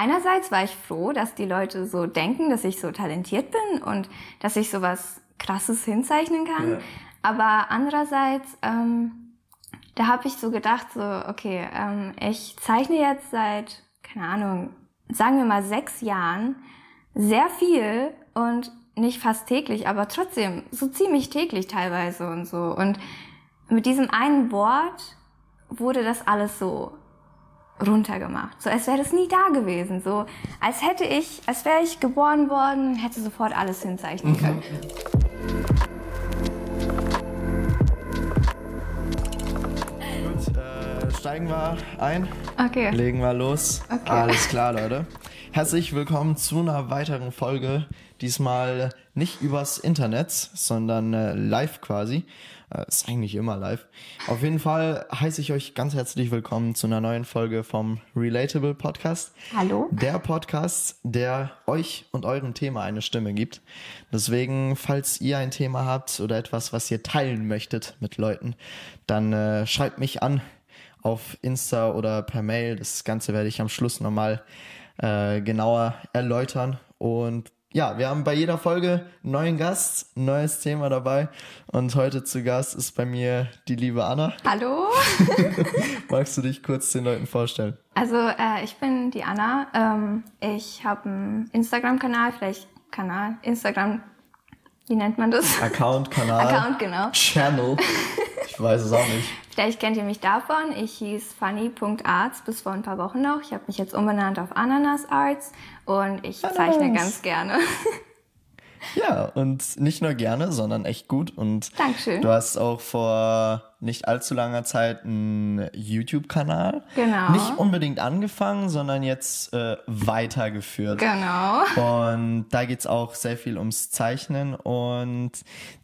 einerseits war ich froh, dass die Leute so denken, dass ich so talentiert bin und dass ich sowas krasses hinzeichnen kann. Ja. Aber andererseits, ähm, da habe ich so gedacht, so, okay, ähm, ich zeichne jetzt seit, keine Ahnung, sagen wir mal sechs Jahren sehr viel und nicht fast täglich, aber trotzdem so ziemlich täglich teilweise und so. Und mit diesem einen Wort wurde das alles so runtergemacht. So als wäre das nie da gewesen. So als hätte ich, als wäre ich geboren worden, hätte sofort alles hinzeichnen können. Gut, äh, steigen wir ein. Okay. Legen wir los. Okay. Alles klar, Leute. Herzlich willkommen zu einer weiteren Folge. Diesmal nicht übers Internet, sondern äh, live quasi. Äh, ist eigentlich immer live. Auf jeden Fall heiße ich euch ganz herzlich willkommen zu einer neuen Folge vom Relatable Podcast. Hallo. Der Podcast, der euch und eurem Thema eine Stimme gibt. Deswegen, falls ihr ein Thema habt oder etwas, was ihr teilen möchtet mit Leuten, dann äh, schreibt mich an auf Insta oder per Mail. Das Ganze werde ich am Schluss nochmal äh, genauer erläutern. Und ja, wir haben bei jeder Folge einen neuen Gast, ein neues Thema dabei. Und heute zu Gast ist bei mir die liebe Anna. Hallo. Magst du dich kurz den Leuten vorstellen? Also äh, ich bin die Anna. Ähm, ich habe einen Instagram-Kanal, vielleicht Kanal, Instagram, wie nennt man das? Account, Kanal. Account, genau. Channel. Ich weiß es auch nicht. Vielleicht kennt ihr mich davon. Ich hieß funny.arts bis vor ein paar Wochen noch. Ich habe mich jetzt umbenannt auf Ananas Arts und ich Ananas. zeichne ganz gerne. Ja, und nicht nur gerne, sondern echt gut. Und Dankeschön. du hast auch vor nicht allzu langer Zeit einen YouTube-Kanal. Genau. Nicht unbedingt angefangen, sondern jetzt äh, weitergeführt. Genau. Und da geht's auch sehr viel ums Zeichnen. Und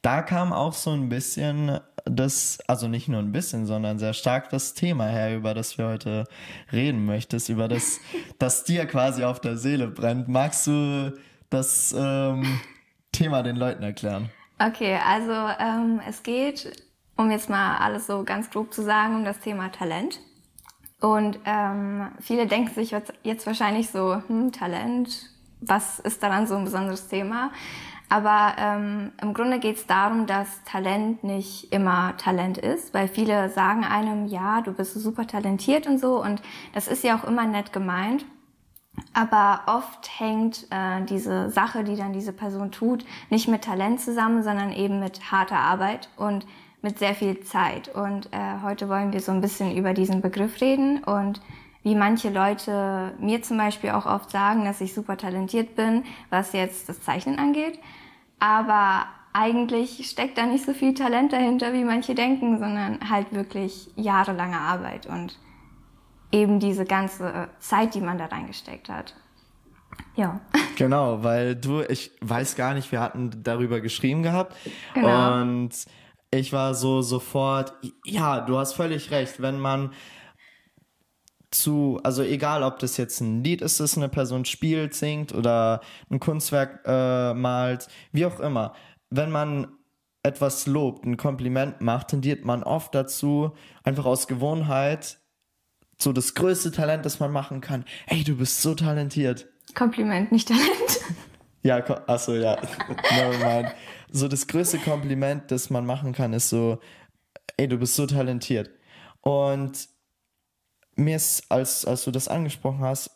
da kam auch so ein bisschen das, also nicht nur ein bisschen, sondern sehr stark das Thema her, über das wir heute reden möchtest, über das, das dir quasi auf der Seele brennt. Magst du das ähm, Thema den Leuten erklären? Okay, also ähm, es geht, um jetzt mal alles so ganz grob zu sagen, um das Thema Talent. Und ähm, viele denken sich jetzt, wahrscheinlich so, hm, Talent, was ist daran so ein besonderes Thema? Aber ähm, im Grunde geht es darum, dass Talent nicht immer Talent ist, weil viele sagen einem, ja, du bist super talentiert und so. Und das ist ja auch immer nett gemeint. Aber oft hängt äh, diese Sache, die dann diese Person tut, nicht mit Talent zusammen, sondern eben mit harter Arbeit und mit sehr viel Zeit. Und äh, heute wollen wir so ein bisschen über diesen Begriff reden und wie manche Leute mir zum Beispiel auch oft sagen, dass ich super talentiert bin, was jetzt das Zeichnen angeht. Aber eigentlich steckt da nicht so viel Talent dahinter, wie manche denken, sondern halt wirklich jahrelange Arbeit und eben diese ganze Zeit, die man da reingesteckt hat. Ja. Genau, weil du, ich weiß gar nicht, wir hatten darüber geschrieben gehabt. Genau. Und ich war so sofort, ja, du hast völlig recht, wenn man zu, also egal ob das jetzt ein Lied ist, das eine Person spielt, singt oder ein Kunstwerk äh, malt, wie auch immer, wenn man etwas lobt, ein Kompliment macht, tendiert man oft dazu, einfach aus Gewohnheit, so das größte Talent, das man machen kann. Ey, du bist so talentiert. Kompliment, nicht Talent. Ja, achso, ja. Nevermind. So das größte Kompliment, das man machen kann, ist so, ey, du bist so talentiert. Und mir ist, als, als du das angesprochen hast,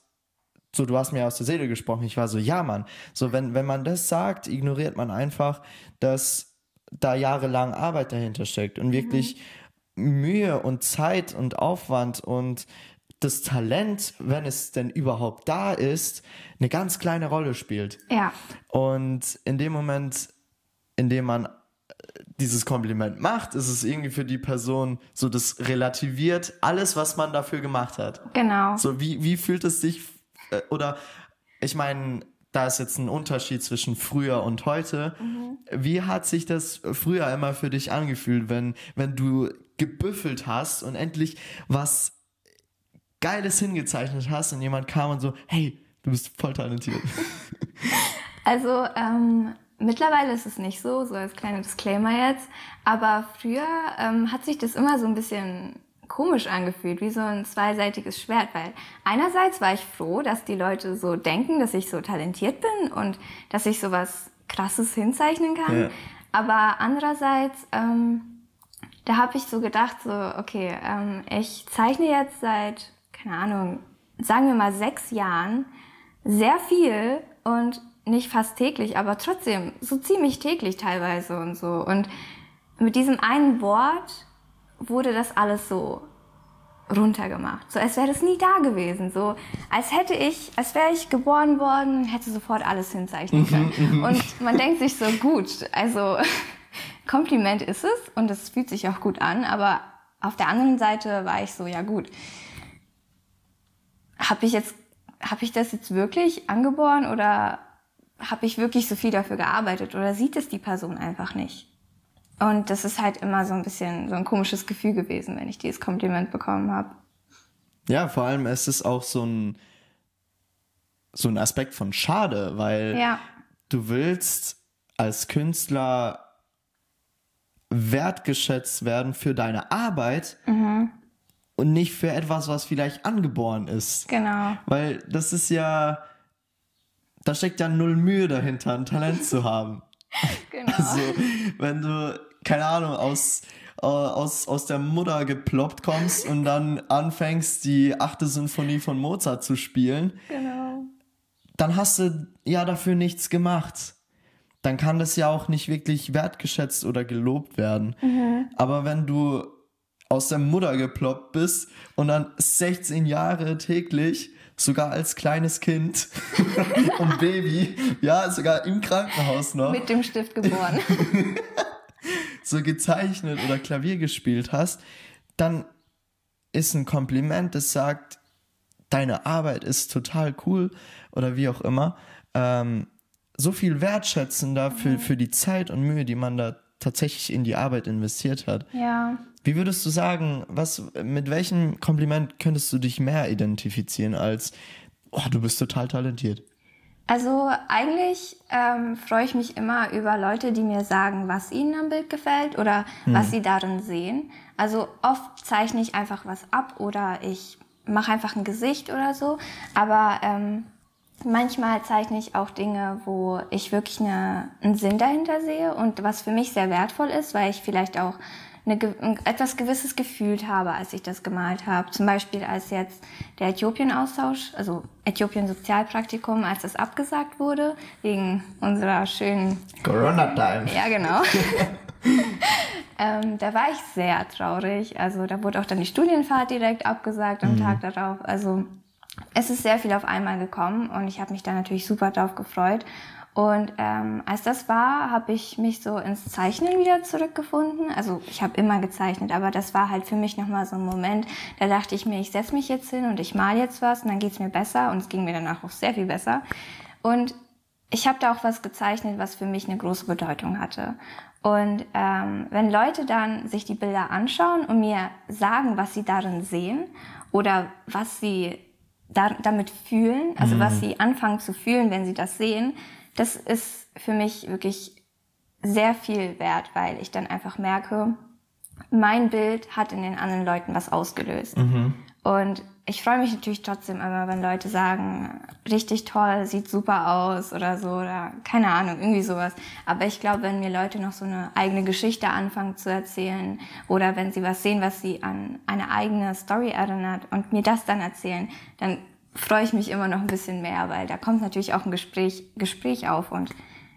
so, du hast mir aus der Seele gesprochen. Ich war so, ja, Mann. So, wenn, wenn man das sagt, ignoriert man einfach, dass da jahrelang Arbeit dahinter steckt und wirklich Mühe und Zeit und Aufwand und das Talent, wenn es denn überhaupt da ist, eine ganz kleine Rolle spielt. Ja, Und in dem Moment, in dem man äh, dieses Kompliment macht, ist es irgendwie für die Person so, das relativiert alles, was man dafür gemacht hat. genau. So, wie, wie fühlt es sich, äh, oder, ich meine, da ist jetzt ein Unterschied zwischen früher und heute. Wie hat sich das früher immer für dich angefühlt, wenn, wenn du gebüffelt hast und endlich was Geiles hingezeichnet hast und jemand kam und so, hey, du bist voll talentiert. Also ähm, mittlerweile ist es nicht so, so als kleiner Disclaimer jetzt. Aber früher ähm, hat sich das immer so ein bisschen komisch angefühlt, wie so ein zweiseitiges Schwert, weil einerseits war ich froh, dass die Leute so denken, dass ich so talentiert bin und dass ich sowas krasses hinzeichnen kann. Ja. Aber andererseits, ähm, da habe ich so gedacht, so, okay, ähm, ich zeichne jetzt seit, keine Ahnung, sagen wir mal sechs Jahren sehr viel und nicht fast täglich, aber trotzdem so ziemlich täglich teilweise und so. Und mit diesem einen Wort wurde das alles so runtergemacht. So als wäre das nie da gewesen. So als hätte ich, als wäre ich geboren worden, hätte sofort alles hinzeichnen können. Mhm, mhm. und man denkt sich so, gut, also Kompliment ist es und es fühlt sich auch gut an, aber auf der anderen Seite war ich so, ja gut. Habe ich jetzt, habe ich das jetzt wirklich angeboren oder habe ich wirklich so viel dafür gearbeitet oder sieht es die Person einfach nicht? Und das ist halt immer so ein bisschen so ein komisches Gefühl gewesen, wenn ich dieses Kompliment bekommen habe. Ja, vor allem ist es auch so ein, so ein Aspekt von schade, weil ja. du willst als Künstler wertgeschätzt werden für deine Arbeit mhm. und nicht für etwas, was vielleicht angeboren ist. Genau. Weil das ist ja, da steckt ja null Mühe dahinter, ein Talent zu haben. Genau. Also, wenn du keine Ahnung, aus, äh, aus, aus der Mutter geploppt kommst und dann anfängst, die achte Sinfonie von Mozart zu spielen, genau. dann hast du ja dafür nichts gemacht. Dann kann das ja auch nicht wirklich wertgeschätzt oder gelobt werden. Mhm. Aber wenn du aus der Mutter geploppt bist und dann 16 Jahre täglich sogar als kleines Kind und Baby, ja, sogar im Krankenhaus noch. Mit dem Stift geboren. so gezeichnet oder Klavier gespielt hast, dann ist ein Kompliment, das sagt, deine Arbeit ist total cool oder wie auch immer, ähm, so viel wertschätzender für, für die Zeit und Mühe, die man da tatsächlich in die Arbeit investiert hat. Ja. Wie würdest du sagen, was, mit welchem Kompliment könntest du dich mehr identifizieren als, oh, du bist total talentiert? Also eigentlich ähm, freue ich mich immer über Leute, die mir sagen, was ihnen am Bild gefällt oder hm. was sie darin sehen. Also oft zeichne ich einfach was ab oder ich mache einfach ein Gesicht oder so. Aber ähm, manchmal zeichne ich auch Dinge, wo ich wirklich eine, einen Sinn dahinter sehe und was für mich sehr wertvoll ist, weil ich vielleicht auch eine, etwas Gewisses gefühlt habe, als ich das gemalt habe. Zum Beispiel als jetzt der Äthiopien-Austausch, also Äthiopien-Sozialpraktikum, als das abgesagt wurde, wegen unserer schönen... Corona-Time. Ja, genau. ähm, da war ich sehr traurig. Also da wurde auch dann die Studienfahrt direkt abgesagt am mhm. Tag darauf. Also es ist sehr viel auf einmal gekommen und ich habe mich da natürlich super drauf gefreut. Und ähm, als das war, habe ich mich so ins Zeichnen wieder zurückgefunden. Also ich habe immer gezeichnet, aber das war halt für mich nochmal so ein Moment, da dachte ich mir, ich setze mich jetzt hin und ich mal jetzt was und dann geht's mir besser und es ging mir danach auch sehr viel besser. Und ich habe da auch was gezeichnet, was für mich eine große Bedeutung hatte. Und ähm, wenn Leute dann sich die Bilder anschauen und mir sagen, was sie darin sehen oder was sie da, damit fühlen, also mhm. was sie anfangen zu fühlen, wenn sie das sehen, das ist für mich wirklich sehr viel wert, weil ich dann einfach merke, mein Bild hat in den anderen Leuten was ausgelöst. Mhm. Und ich freue mich natürlich trotzdem immer, wenn Leute sagen, richtig toll, sieht super aus oder so oder keine Ahnung, irgendwie sowas. Aber ich glaube, wenn mir Leute noch so eine eigene Geschichte anfangen zu erzählen oder wenn sie was sehen, was sie an eine eigene Story erinnert und mir das dann erzählen, dann freue ich mich immer noch ein bisschen mehr, weil da kommt natürlich auch ein Gespräch, Gespräch auf und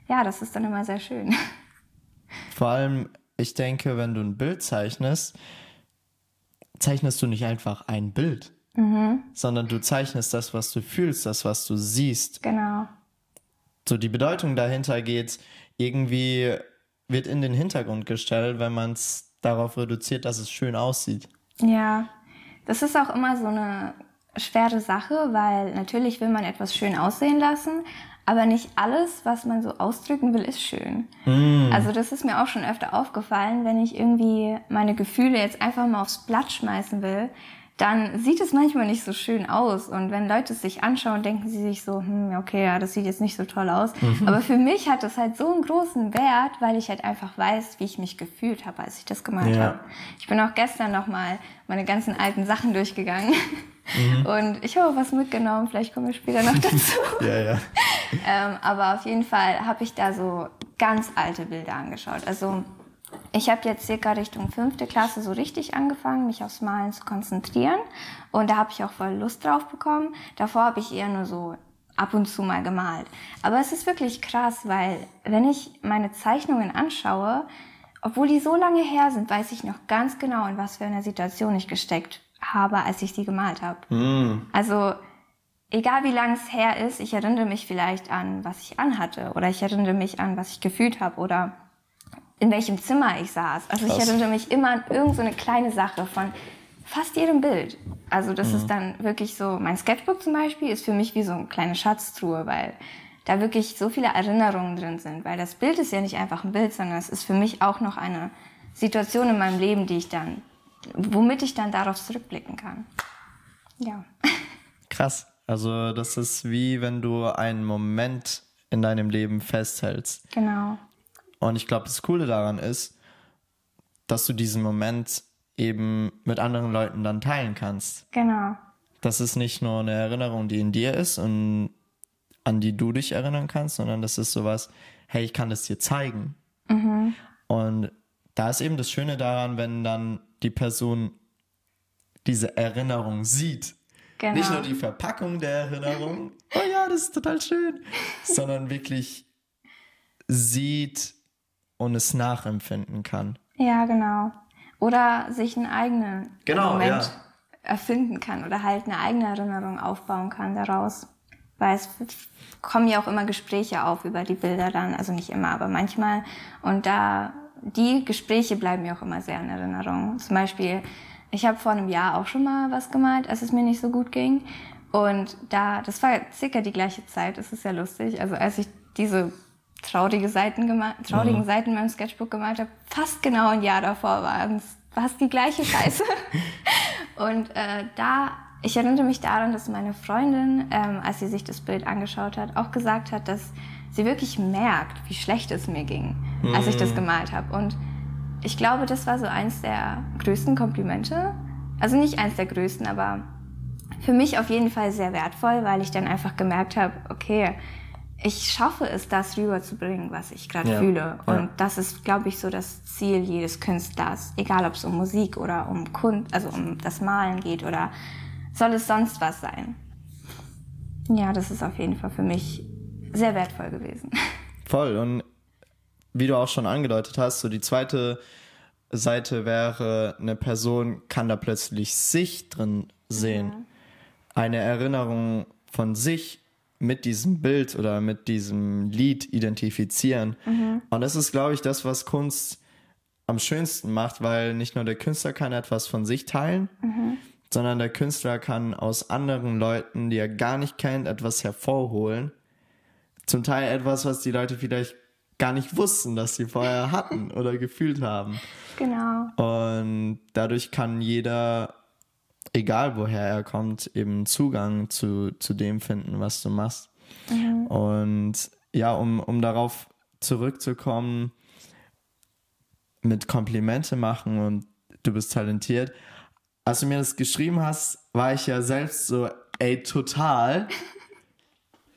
ja, das ist dann immer sehr schön. Vor allem, ich denke, wenn du ein Bild zeichnest, zeichnest du nicht einfach ein Bild, mhm. sondern du zeichnest das, was du fühlst, das, was du siehst. Genau. So die Bedeutung dahinter geht, irgendwie wird in den Hintergrund gestellt, wenn man es darauf reduziert, dass es schön aussieht. Ja, das ist auch immer so eine schwere Sache, weil natürlich will man etwas schön aussehen lassen, aber nicht alles, was man so ausdrücken will, ist schön. Mm. Also das ist mir auch schon öfter aufgefallen, wenn ich irgendwie meine Gefühle jetzt einfach mal aufs Blatt schmeißen will, dann sieht es manchmal nicht so schön aus. Und wenn Leute es sich anschauen, denken sie sich so, hm, okay, ja, das sieht jetzt nicht so toll aus. Mhm. Aber für mich hat das halt so einen großen Wert, weil ich halt einfach weiß, wie ich mich gefühlt habe, als ich das gemalt ja. habe. Ich bin auch gestern nochmal meine ganzen alten Sachen durchgegangen. Mhm. Und ich habe was mitgenommen, vielleicht kommen wir später noch dazu. ja, ja. ähm, aber auf jeden Fall habe ich da so ganz alte Bilder angeschaut. Also ich habe jetzt circa Richtung fünfte Klasse so richtig angefangen, mich aufs Malen zu konzentrieren. Und da habe ich auch voll Lust drauf bekommen. Davor habe ich eher nur so ab und zu mal gemalt. Aber es ist wirklich krass, weil wenn ich meine Zeichnungen anschaue, obwohl die so lange her sind, weiß ich noch ganz genau, in was für einer Situation ich gesteckt habe, als ich sie gemalt habe. Mm. Also egal wie lang es her ist, ich erinnere mich vielleicht an, was ich anhatte oder ich erinnere mich an, was ich gefühlt habe oder in welchem Zimmer ich saß. Also Krass. ich erinnere mich immer an irgendeine so kleine Sache von fast jedem Bild. Also das mhm. ist dann wirklich so, mein Sketchbook zum Beispiel ist für mich wie so eine kleine Schatztruhe, weil da wirklich so viele Erinnerungen drin sind. Weil das Bild ist ja nicht einfach ein Bild, sondern es ist für mich auch noch eine Situation in meinem Leben, die ich dann, womit ich dann darauf zurückblicken kann. Ja. Krass. Also das ist wie wenn du einen Moment in deinem Leben festhältst. Genau. Und ich glaube, das Coole daran ist, dass du diesen Moment eben mit anderen Leuten dann teilen kannst. Genau. Das ist nicht nur eine Erinnerung, die in dir ist und an die du dich erinnern kannst, sondern das ist sowas, hey, ich kann das dir zeigen. Mhm. Und da ist eben das Schöne daran, wenn dann die Person diese Erinnerung sieht. Genau. Nicht nur die Verpackung der Erinnerung, oh ja, das ist total schön, sondern wirklich sieht, und es nachempfinden kann. Ja, genau. Oder sich einen eigenen genau, Moment ja. erfinden kann oder halt eine eigene Erinnerung aufbauen kann daraus. Weil es kommen ja auch immer Gespräche auf über die Bilder dann, also nicht immer, aber manchmal. Und da, die Gespräche bleiben mir auch immer sehr in Erinnerung. Zum Beispiel, ich habe vor einem Jahr auch schon mal was gemalt, als es mir nicht so gut ging. Und da, das war circa die gleiche Zeit, das ist ja lustig. Also als ich diese traurige Seiten gemalt, traurigen mhm. Seiten in meinem Sketchbook gemalt habe. Fast genau ein Jahr davor war es fast die gleiche Scheiße. und äh, da, ich erinnere mich daran, dass meine Freundin, ähm, als sie sich das Bild angeschaut hat, auch gesagt hat, dass sie wirklich merkt, wie schlecht es mir ging, mhm. als ich das mhm. gemalt habe. Und ich glaube, das war so eins der größten Komplimente. Also nicht eins der größten, aber für mich auf jeden Fall sehr wertvoll, weil ich dann einfach gemerkt habe, okay, ich schaffe es, das rüberzubringen, was ich gerade ja. fühle. Und ja. das ist, glaube ich, so das Ziel jedes Künstlers. Egal, ob es um Musik oder um Kunst, also um das Malen geht oder soll es sonst was sein. Ja, das ist auf jeden Fall für mich sehr wertvoll gewesen. Voll. Und wie du auch schon angedeutet hast, so die zweite Seite wäre, eine Person kann da plötzlich sich drin sehen. Ja. Eine Erinnerung von sich mit diesem Bild oder mit diesem Lied identifizieren. Mhm. Und das ist, glaube ich, das, was Kunst am schönsten macht, weil nicht nur der Künstler kann etwas von sich teilen, mhm. sondern der Künstler kann aus anderen Leuten, die er gar nicht kennt, etwas hervorholen. Zum Teil etwas, was die Leute vielleicht gar nicht wussten, dass sie vorher hatten oder gefühlt haben. Genau. Und dadurch kann jeder egal woher er kommt, eben Zugang zu, zu dem finden, was du machst. Mhm. Und ja, um, um darauf zurückzukommen, mit Komplimente machen und du bist talentiert. Als du mir das geschrieben hast, war ich ja selbst so, ey, total.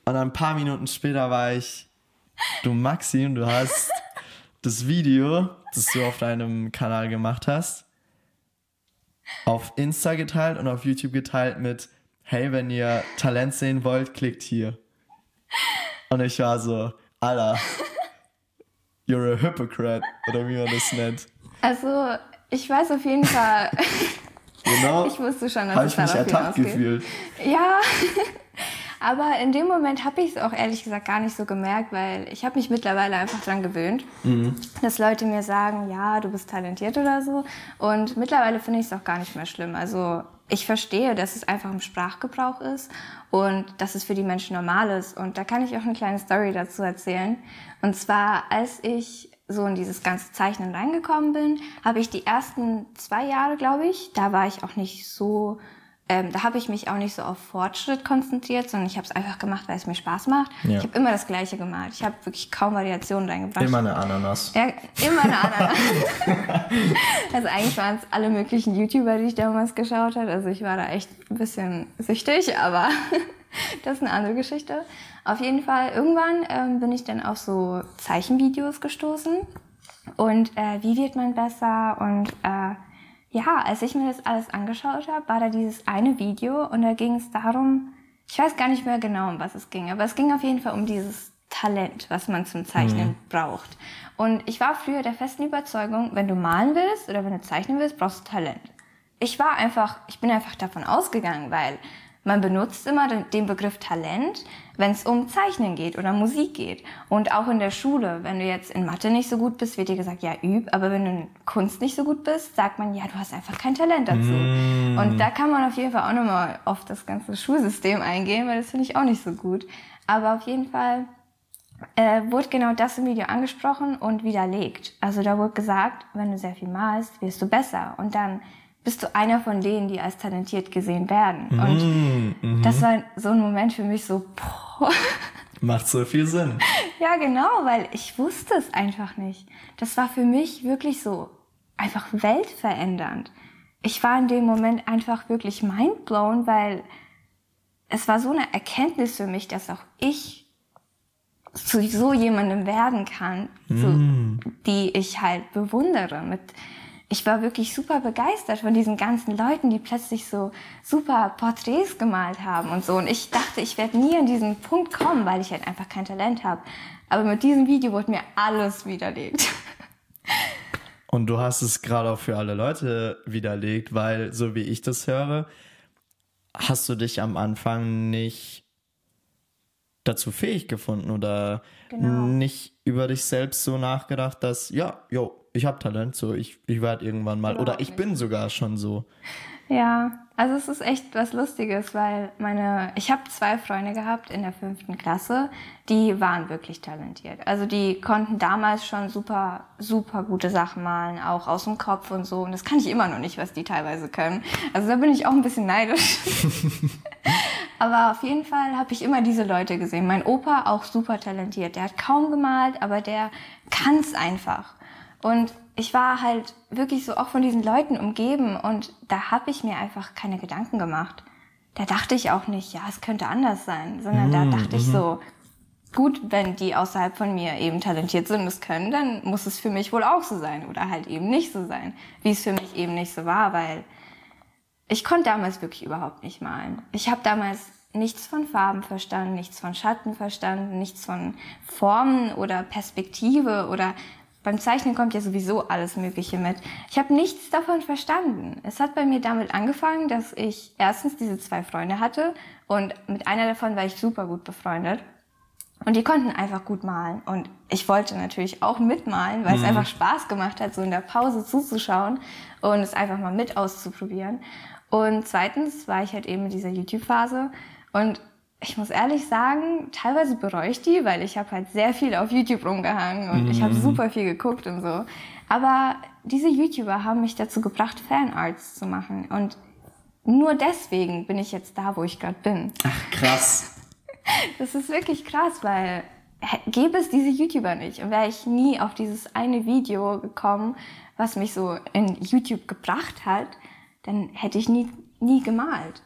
Und ein paar Minuten später war ich, du Maxim, du hast das Video, das du auf deinem Kanal gemacht hast, auf Insta geteilt und auf YouTube geteilt mit, hey, wenn ihr Talent sehen wollt, klickt hier. Und ich war so, Alter, you're a hypocrite, oder wie man das nennt. Also, ich weiß auf jeden Fall. Genau. Ich wusste schon, dass Hab ich mich ertappt gefühlt. Ja. Aber in dem Moment habe ich es auch ehrlich gesagt gar nicht so gemerkt, weil ich habe mich mittlerweile einfach dran gewöhnt, mhm. dass Leute mir sagen, ja, du bist talentiert oder so. Und mittlerweile finde ich es auch gar nicht mehr schlimm. Also ich verstehe, dass es einfach im Sprachgebrauch ist und dass es für die Menschen normal ist. Und da kann ich auch eine kleine Story dazu erzählen. Und zwar, als ich so in dieses ganze Zeichnen reingekommen bin, habe ich die ersten zwei Jahre, glaube ich, da war ich auch nicht so, ähm, da habe ich mich auch nicht so auf Fortschritt konzentriert, sondern ich habe es einfach gemacht, weil es mir Spaß macht. Ja. Ich habe immer das Gleiche gemalt. Ich habe wirklich kaum Variationen reingebracht. Immer eine Ananas. Ja, immer eine Ananas. also eigentlich waren es alle möglichen YouTuber, die ich damals geschaut habe. Also ich war da echt ein bisschen süchtig, aber das ist eine andere Geschichte. Auf jeden Fall, irgendwann ähm, bin ich dann auf so Zeichenvideos gestoßen. Und äh, wie wird man besser? Und äh, ja, als ich mir das alles angeschaut habe, war da dieses eine Video und da ging es darum, ich weiß gar nicht mehr genau, um was es ging, aber es ging auf jeden Fall um dieses Talent, was man zum Zeichnen Mhm. braucht. Und ich war früher der festen Überzeugung, wenn du malen willst oder wenn du zeichnen willst, brauchst du Talent. Ich war einfach, ich bin einfach davon ausgegangen, weil man benutzt immer den, den Begriff Talent, wenn es um Zeichnen geht oder Musik geht. Und auch in der Schule, wenn du jetzt in Mathe nicht so gut bist, wird dir gesagt, ja, üb. Aber wenn du in Kunst nicht so gut bist, sagt man, ja, du hast einfach kein Talent dazu. Und da kann man auf jeden Fall auch nochmal auf das ganze Schulsystem eingehen, weil das finde ich auch nicht so gut. Aber auf jeden Fall äh, wurde genau das im Video angesprochen und widerlegt. Also da wurde gesagt, wenn du sehr viel malst, wirst du besser. Und dann bist du einer von denen, die als talentiert gesehen werden. Und das war so ein Moment für mich so, boah. Macht so viel Sinn. Ja, genau, weil ich wusste es einfach nicht. Das war für mich wirklich so einfach weltverändernd. Ich war in dem Moment einfach wirklich mindblown, weil es war so eine Erkenntnis für mich, dass auch ich zu so jemandem werden kann, so, die ich halt bewundere. Mit, ich war wirklich super begeistert von diesen ganzen Leuten, die plötzlich so super Porträts gemalt haben und so. Und ich dachte, ich werde nie an diesen Punkt kommen, weil ich halt einfach kein Talent habe. Aber mit diesem Video wurde mir alles widerlegt. Und du hast es gerade auch für alle Leute widerlegt, weil, so wie ich das höre, hast du dich am Anfang nicht dazu fähig gefunden oder Genau. nicht über dich selbst so nachgedacht, dass, ja, jo, ich habe Talent, so, ich, ich werde irgendwann mal, oder Überhaupt ich nicht. bin sogar schon so. Ja, also es ist echt was Lustiges, weil meine, ich habe zwei Freunde gehabt in der fünften Klasse, die waren wirklich talentiert. Also die konnten damals schon super, super gute Sachen malen, auch aus dem Kopf und so. Und das kann ich immer noch nicht, was die teilweise können. Also da bin ich auch ein bisschen neidisch. Aber auf jeden Fall habe ich immer diese Leute gesehen. Mein Opa auch super talentiert. Der hat kaum gemalt, aber der kann's einfach. Und ich war halt wirklich so auch von diesen Leuten umgeben und da habe ich mir einfach keine Gedanken gemacht. Da dachte ich auch nicht, ja, es könnte anders sein, sondern da dachte ich so, gut, wenn die außerhalb von mir eben talentiert sind und es können, dann muss es für mich wohl auch so sein oder halt eben nicht so sein, wie es für mich eben nicht so war, weil ich konnte damals wirklich überhaupt nicht malen. Ich habe damals nichts von Farben verstanden, nichts von Schatten verstanden, nichts von Formen oder Perspektive oder beim Zeichnen kommt ja sowieso alles Mögliche mit. Ich habe nichts davon verstanden. Es hat bei mir damit angefangen, dass ich erstens diese zwei Freunde hatte und mit einer davon war ich super gut befreundet. Und die konnten einfach gut malen. Und ich wollte natürlich auch mitmalen, weil es einfach Spaß gemacht hat, so in der Pause zuzuschauen und es einfach mal mit auszuprobieren. Und zweitens war ich halt eben in dieser YouTube-Phase. Und ich muss ehrlich sagen, teilweise bereue ich die, weil ich habe halt sehr viel auf YouTube rumgehangen und ich habe super viel geguckt und so. Aber diese YouTuber haben mich dazu gebracht, Fanarts zu machen. Und nur deswegen bin ich jetzt da, wo ich gerade bin. Ach, krass. Das ist wirklich krass, weil gäbe es diese YouTuber nicht und wäre ich nie auf dieses eine Video gekommen, was mich so in YouTube gebracht hat, dann hätte ich nie, nie gemalt.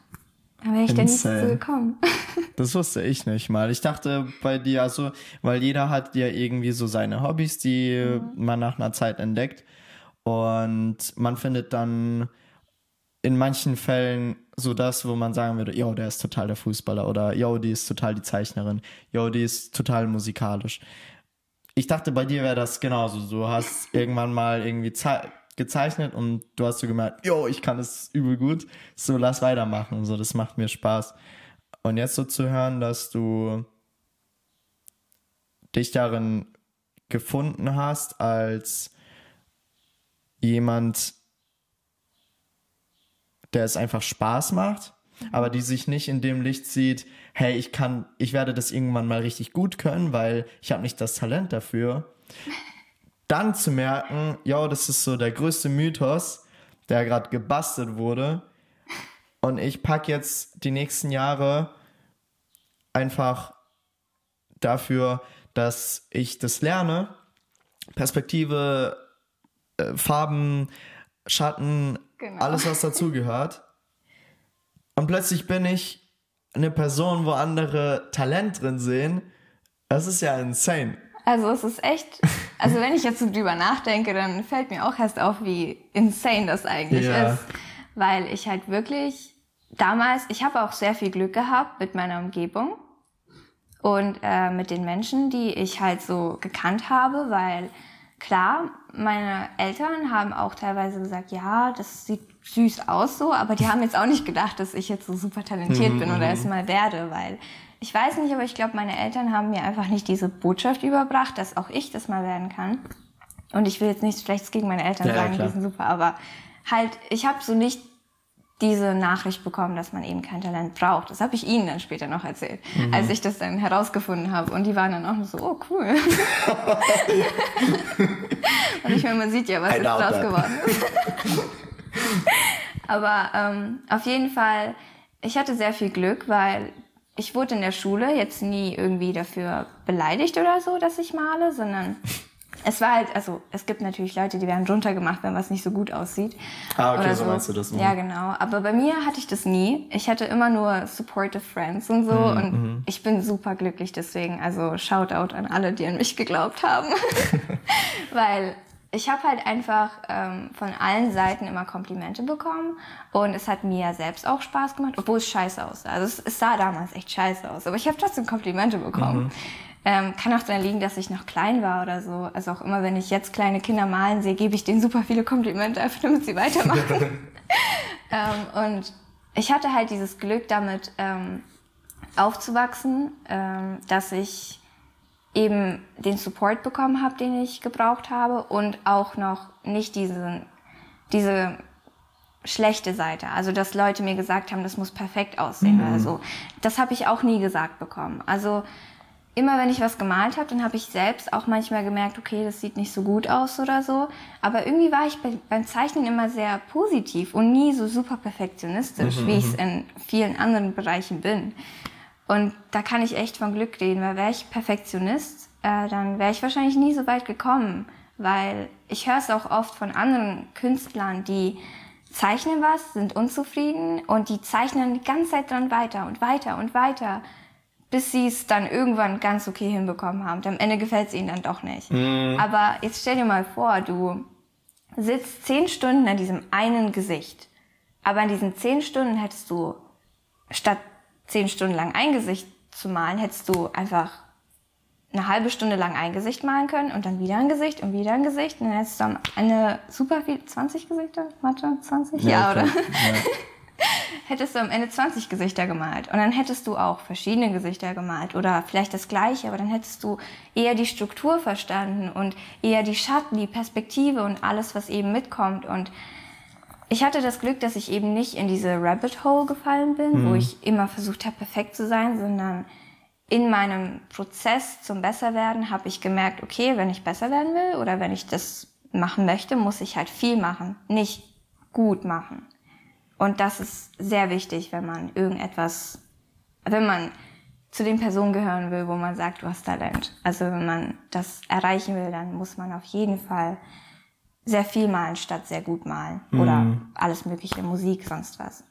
Wäre ich nie Insane. dazu gekommen. Das wusste ich nicht mal. Ich dachte bei dir, also, weil jeder hat ja irgendwie so seine Hobbys, die man nach einer Zeit entdeckt. Und man findet dann in manchen Fällen so das, wo man sagen würde, yo, der ist total der Fußballer oder yo, die ist total die Zeichnerin, yo, die ist total musikalisch. Ich dachte, bei dir wäre das genauso. Du hast irgendwann mal irgendwie zei gezeichnet und du hast so gemerkt, yo, ich kann es übel gut, so lass weitermachen und so, das macht mir Spaß. Und jetzt so zu hören, dass du dich darin gefunden hast als jemand, der es einfach Spaß macht, aber die sich nicht in dem Licht sieht, hey, ich kann, ich werde das irgendwann mal richtig gut können, weil ich habe nicht das Talent dafür. Dann zu merken, ja, das ist so der größte Mythos, der gerade gebastelt wurde. Und ich pack jetzt die nächsten Jahre einfach dafür, dass ich das lerne. Perspektive, äh, Farben, Schatten, Genau. alles, was dazugehört. Und plötzlich bin ich eine Person, wo andere Talent drin sehen. Das ist ja insane. Also es ist echt, also wenn ich jetzt so drüber nachdenke, dann fällt mir auch erst auf, wie insane das eigentlich Ja. ist. Weil ich halt wirklich damals, ich habe auch sehr viel Glück gehabt mit meiner Umgebung und äh, mit den Menschen, die ich halt so gekannt habe, weil klar, meine Eltern haben auch teilweise gesagt, ja, das sieht süß aus so, aber die haben jetzt auch nicht gedacht, dass ich jetzt so super talentiert bin oder es mal werde, weil ich weiß nicht, aber ich glaube, meine Eltern haben mir einfach nicht diese Botschaft überbracht, dass auch ich das mal werden kann. Und ich will jetzt nichts Schlechtes gegen meine Eltern Ja, ja, sagen, klar. die sind super, aber halt, ich habe so nicht diese Nachricht bekommen, dass man eben kein Talent braucht. Das habe ich ihnen dann später noch erzählt, Mhm. als ich das dann herausgefunden habe. Und die waren dann auch nur so, oh cool. Und ich meine, man sieht ja, was I jetzt doubt draus that. geworden ist. Aber ähm, auf jeden Fall, ich hatte sehr viel Glück, weil ich wurde in der Schule jetzt nie irgendwie dafür beleidigt oder so, dass ich male, sondern es war halt, also es gibt natürlich Leute, die werden runtergemacht, wenn was nicht so gut aussieht. Ah, okay, oder so meinst du das, mhm. Ja, genau. Aber bei mir hatte ich das nie. Ich hatte immer nur supportive Friends und so Mhm, und ich bin super glücklich deswegen. Also Shoutout an alle, die an mich geglaubt haben. Weil ich habe halt einfach ähm, von allen Seiten immer Komplimente bekommen und es hat mir ja selbst auch Spaß gemacht, obwohl es scheiße aussah. Also es, es sah damals echt scheiße aus, aber ich habe trotzdem Komplimente bekommen. Ähm, kann auch daran liegen, dass ich noch klein war oder so. Also auch immer, wenn ich jetzt kleine Kinder malen sehe, gebe ich denen super viele Komplimente, einfach damit sie weitermachen. ähm, und ich hatte halt dieses Glück, damit ähm, aufzuwachsen, ähm, dass ich eben den Support bekommen habe, den ich gebraucht habe und auch noch nicht diesen, diese schlechte Seite. Also, dass Leute mir gesagt haben, das muss perfekt aussehen oder so. Das habe ich auch nie gesagt bekommen. Also, immer wenn ich was gemalt habe, dann habe ich selbst auch manchmal gemerkt, okay, das sieht nicht so gut aus oder so. Aber irgendwie war ich bei, beim Zeichnen immer sehr positiv und nie so super perfektionistisch, wie ich es in vielen anderen Bereichen bin. Und da kann ich echt von Glück reden, weil wäre ich Perfektionist, äh, dann wäre ich wahrscheinlich nie so weit gekommen. Weil ich höre es auch oft von anderen Künstlern, die zeichnen was, sind unzufrieden und die zeichnen die ganze Zeit dran weiter und weiter und weiter, bis sie es dann irgendwann ganz okay hinbekommen haben. Und am Ende gefällt es ihnen dann doch nicht. Aber jetzt stell dir mal vor, du sitzt zehn Stunden an diesem einen Gesicht. Aber in diesen zehn Stunden hättest du, statt zehn Stunden lang ein Gesicht zu malen, hättest du einfach eine halbe Stunde lang ein Gesicht malen können und dann wieder ein Gesicht und wieder ein Gesicht. Und dann hättest du am Ende super viel, 20 Gesichter? Mathe, 20? Ja, oder? klar. hättest du am Ende 20 Gesichter gemalt. Und dann hättest du auch verschiedene Gesichter gemalt oder vielleicht das gleiche, aber dann hättest du eher die Struktur verstanden und eher die Schatten, die Perspektive und alles, was eben mitkommt. Und ich hatte das Glück, dass ich eben nicht in diese Rabbit Hole gefallen bin, wo ich immer versucht habe, perfekt zu sein, sondern in meinem Prozess zum Besserwerden habe ich gemerkt, okay, wenn ich besser werden will oder wenn ich das machen möchte, muss ich halt viel machen, nicht gut machen. Und das ist sehr wichtig, wenn man irgendetwas, wenn man zu den Personen gehören will, wo man sagt, du hast Talent. Also wenn man das erreichen will, dann muss man auf jeden Fall sehr viel malen statt sehr gut malen. Oder alles mögliche, Musik, sonst was.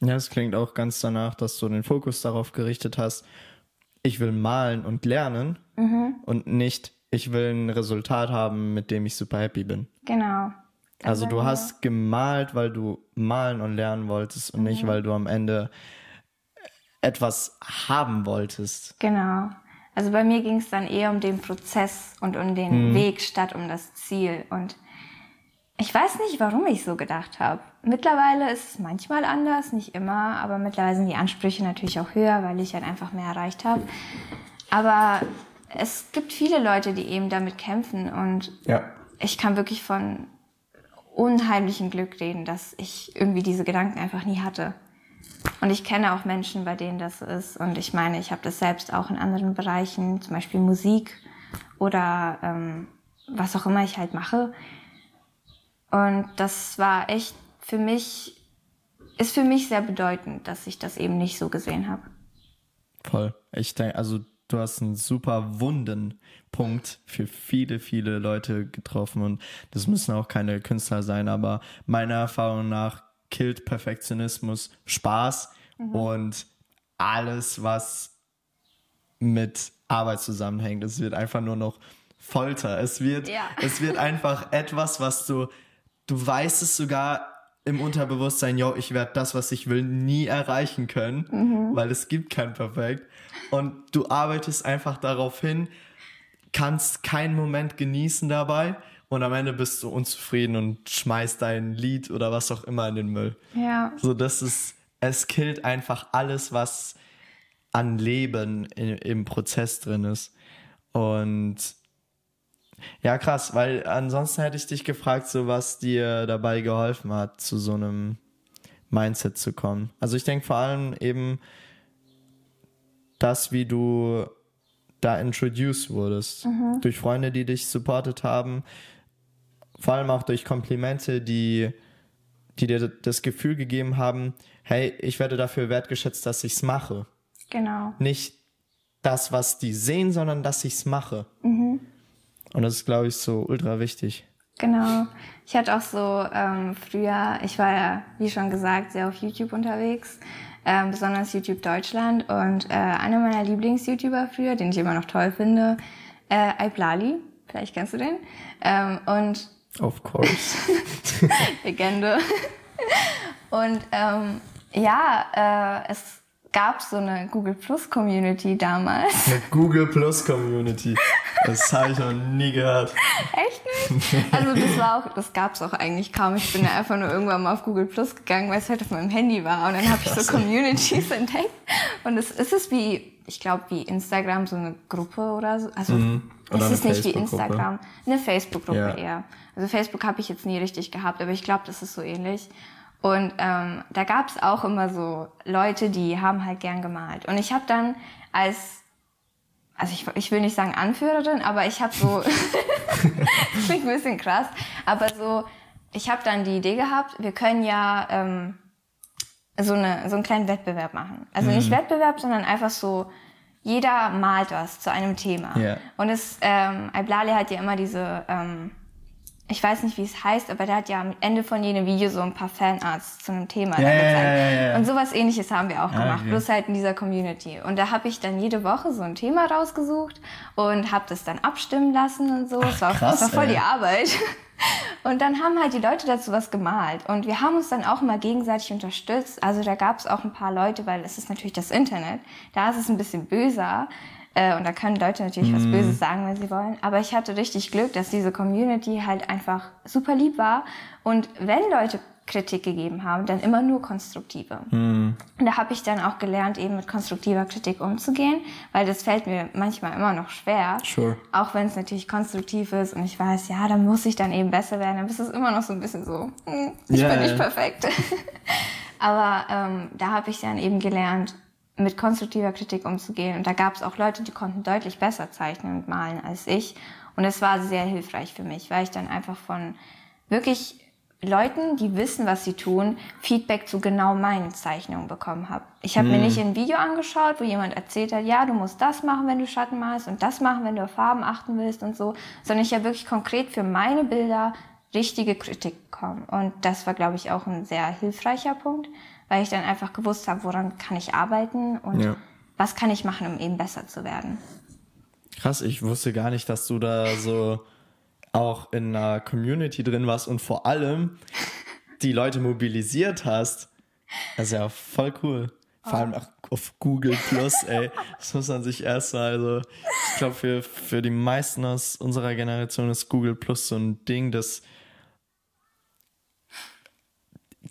Ja, es klingt auch ganz danach, dass du den Fokus darauf gerichtet hast, ich will malen und lernen und nicht, ich will ein Resultat haben, mit dem ich super happy bin. Genau. Also du hast gemalt, weil du malen und lernen wolltest und nicht, weil du am Ende etwas haben wolltest. Genau. Also bei mir ging es dann eher um den Prozess und um den Weg statt um das Ziel. Und ich weiß nicht, warum ich so gedacht habe. Mittlerweile ist es manchmal anders, nicht immer, aber mittlerweile sind die Ansprüche natürlich auch höher, weil ich halt einfach mehr erreicht habe. Aber es gibt viele Leute, die eben damit kämpfen und Ja. ich kann wirklich von unheimlichem Glück reden, dass ich irgendwie diese Gedanken einfach nie hatte. Und ich kenne auch Menschen, bei denen das ist. Und ich meine, ich habe das selbst auch in anderen Bereichen, zum Beispiel Musik oder ähm, was auch immer ich halt mache. Und das war echt für mich, ist für mich sehr bedeutend, dass ich das eben nicht so gesehen habe. Voll. Ich denke, also du hast einen super wunden Punkt für viele, viele Leute getroffen und das müssen auch keine Künstler sein, aber meiner Erfahrung nach killt Perfektionismus Spaß mhm. und alles, was mit Arbeit zusammenhängt. Es wird einfach nur noch Folter. Es wird, ja. es wird einfach etwas, was du, du weißt es sogar im Unterbewusstsein, yo, ich werde das, was ich will, nie erreichen können, mhm. weil es gibt kein Perfekt. Und du arbeitest einfach darauf hin, kannst keinen Moment genießen dabei und am Ende bist du unzufrieden und schmeißt dein Lied oder was auch immer in den Müll. Ja. So, das ist, es killt einfach alles, was an Leben in, im Prozess drin ist. Und ja, krass, weil ansonsten hätte ich dich gefragt, so was dir dabei geholfen hat, zu so einem Mindset zu kommen. Also ich denke vor allem eben das, wie du da introduced wurdest. Mhm. Durch Freunde, die dich supportet haben. Vor allem auch durch Komplimente, die, die dir das Gefühl gegeben haben, hey, ich werde dafür wertgeschätzt, dass ich es mache. Genau. Nicht das, was die sehen, sondern dass ich es mache. Mhm. Und das ist, glaube ich, so ultra wichtig. Genau. Ich hatte auch so ähm, früher, ich war ja, wie schon gesagt, sehr auf YouTube unterwegs, ähm, besonders YouTube Deutschland. Und äh, einer meiner Lieblings-YouTuber früher, den ich immer noch toll finde, äh, Aiblali, vielleicht kennst du den. Ähm, und Of course. Legende. und ähm, ja, äh, es gab so eine Google Plus Community damals. Eine Google Plus Community. Das habe ich noch nie gehört. Echt nicht? Also das war auch, das gab es auch eigentlich kaum. Ich bin da einfach nur irgendwann mal auf Google Plus gegangen, weil es halt auf meinem Handy war. Und dann habe ich so Communities entdeckt. Und es, es ist wie, ich glaube, wie Instagram, so eine Gruppe oder so. Also mhm. oder es ist nicht wie Instagram. Eine Facebook-Gruppe ja. eher. Also Facebook habe ich jetzt nie richtig gehabt, aber ich glaube, das ist so ähnlich. Und ähm, da gab es auch immer so Leute, die haben halt gern gemalt. Und ich habe dann als, also ich, ich will nicht sagen Anführerin, aber ich habe so, klingt ein bisschen krass, aber so, ich habe dann die Idee gehabt, wir können ja ähm, so, eine, so einen kleinen Wettbewerb machen. Also mhm. nicht Wettbewerb, sondern einfach so, jeder malt was zu einem Thema. Yeah. Und es, ähm, Iblali hat ja immer diese... Ähm, ich weiß nicht, wie es heißt, aber der hat ja am Ende von jedem Video so ein paar Fanarts zu einem Thema ja, ja, ja, Und sowas ähnliches haben wir auch ah, gemacht, okay. bloß halt in dieser Community. Und da habe ich dann jede Woche so ein Thema rausgesucht und habe das dann abstimmen lassen und so. Ach, das, war, krass, das war voll ey. die Arbeit. Und dann haben halt die Leute dazu was gemalt. Und wir haben uns dann auch immer gegenseitig unterstützt. Also da gab es auch ein paar Leute, weil es ist natürlich das Internet. Da ist es ein bisschen böser. Äh, und da können Leute natürlich mm. was mhm. Böses sagen, wenn sie wollen. Aber ich hatte richtig Glück, dass diese Community halt einfach super lieb war. Und wenn Leute Kritik gegeben haben, dann immer nur konstruktive. Mm. Und da habe ich dann auch gelernt, eben mit konstruktiver Kritik umzugehen, weil das fällt mir manchmal immer noch schwer. Sure. Auch wenn es natürlich konstruktiv ist und ich weiß, ja, da muss ich dann eben besser werden, dann ist es immer noch so ein bisschen so, hm, ich yeah, bin nicht yeah. perfekt. Aber ähm, da habe ich dann eben gelernt, mit konstruktiver Kritik umzugehen. Und da gab es auch Leute, die konnten deutlich besser zeichnen und malen als ich. Und es war sehr hilfreich für mich, weil ich dann einfach von wirklich Leuten, die wissen, was sie tun, Feedback zu genau meinen Zeichnungen bekommen habe. Ich habe mm. mir hm. nicht ein Video angeschaut, wo jemand erzählt hat, ja, du musst das machen, wenn du Schatten malst und das machen, wenn du auf Farben achten willst und so, sondern ich habe wirklich konkret für meine Bilder richtige Kritik bekommen. Und das war, glaube ich, auch ein sehr hilfreicher Punkt, weil ich dann einfach gewusst habe, woran kann ich arbeiten und ja. was kann ich machen, um eben besser zu werden. Krass, ich wusste gar nicht, dass du da so auch in einer Community drin warst und vor allem die Leute mobilisiert hast. Das ist ja voll cool. Vor allem auch auf Google Plus, ey. Das muss man sich erst mal, also, ich glaube, für, für die meisten aus unserer Generation ist Google Plus so ein Ding, das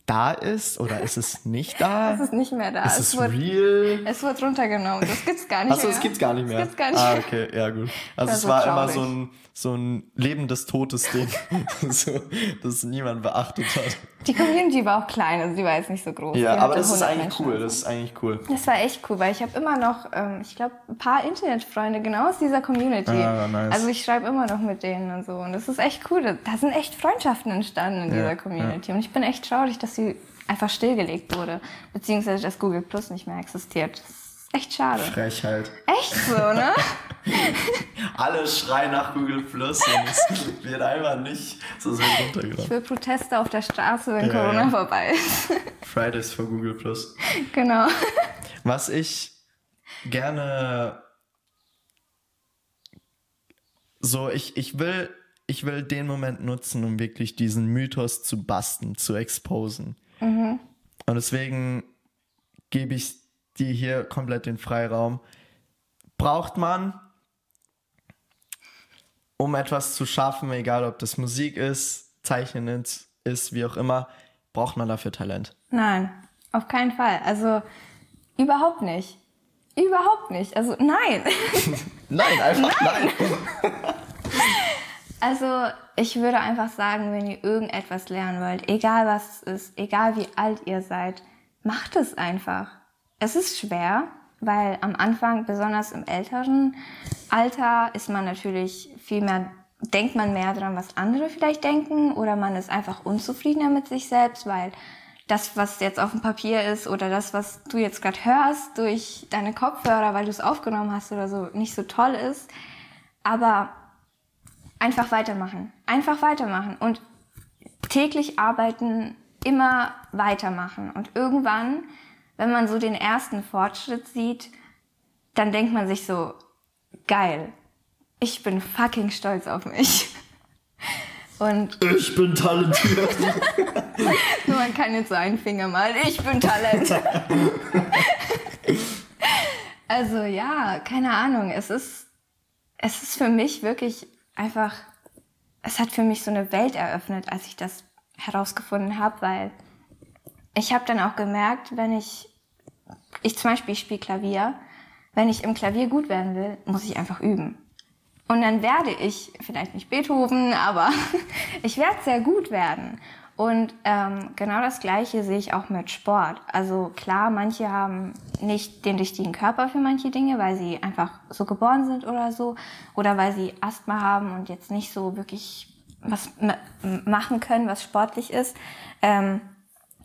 da ist oder ist es nicht da? Es ist nicht mehr da. Ist es es wurde, real? es wurde runtergenommen. Das gibt's gar nicht Achso, mehr. es gibt's gar nicht mehr. Das gibt's gar nicht ah, mehr. okay, ja gut. Also Das es war immer so ein, so ein lebendes totes Ding, so, das niemand beachtet hat. Die Community war auch klein, also die war jetzt nicht so groß. Ja, Die aber das ist 100 eigentlich Menschen cool, das ist eigentlich cool. Das war echt cool, weil ich habe immer noch, ähm, ich glaube, ein paar Internetfreunde genau aus dieser Community. Ah, nice. Also ich schreibe immer noch mit denen und so. Und das ist echt cool. Da- sind echt Freundschaften entstanden in Ja, dieser Community. Und ich bin echt traurig, dass sie einfach stillgelegt wurde. Beziehungsweise, dass Google Plus nicht mehr existiert. Das echt schade. Frechheit. Echt so, ne? Alle schreien nach Google Plus und es wird einfach nicht so sehr Ich runtergenommen. will Proteste auf der Straße, wenn Ja, Corona ja. vorbei ist. Fridays for Google Plus. genau. Was ich gerne so, ich, ich will, ich will den Moment nutzen, um wirklich diesen Mythos zu basten, zu exposen. Und deswegen gebe ich dir hier komplett den Freiraum. Braucht man, um etwas zu schaffen, egal ob das Musik ist, Zeichnen ist, ist, wie auch immer, braucht man dafür Talent. Nein, auf keinen Fall. Also überhaupt nicht. Überhaupt nicht. Also nein. Nein, einfach nein. Also ich würde einfach sagen, wenn ihr irgendetwas lernen wollt, egal was es ist, egal wie alt ihr seid, macht es einfach. Es ist schwer, weil am Anfang, besonders im älteren Alter, ist man natürlich viel mehr, denkt man mehr dran, was andere vielleicht denken oder man ist einfach unzufriedener mit sich selbst, weil das, was jetzt auf dem Papier ist oder das, was du jetzt gerade hörst durch deine Kopfhörer, weil du es aufgenommen hast oder so, nicht so toll ist. Aber einfach weitermachen. Einfach weitermachen und täglich arbeiten, immer weitermachen. Und irgendwann, wenn man so den ersten Fortschritt sieht, dann denkt man sich so, geil, ich bin fucking stolz auf mich. Und Ich bin talentiert. man kann jetzt so einen Finger malen, ich bin Talent. also ja, keine Ahnung, es ist, es ist für mich wirklich einfach, es hat für mich so eine Welt eröffnet, als ich das herausgefunden habe, weil ich habe dann auch gemerkt, wenn ich, ich zum Beispiel spiele Klavier, wenn ich im Klavier gut werden will, muss ich einfach üben. Und dann werde ich, vielleicht nicht Beethoven, aber ich werde sehr gut werden. Und ähm, genau das Gleiche sehe ich auch mit Sport. Also klar, manche haben nicht den richtigen Körper für manche Dinge, weil sie einfach so geboren sind oder so. Oder weil sie Asthma haben und jetzt nicht so wirklich was machen können, was sportlich ist. Ähm,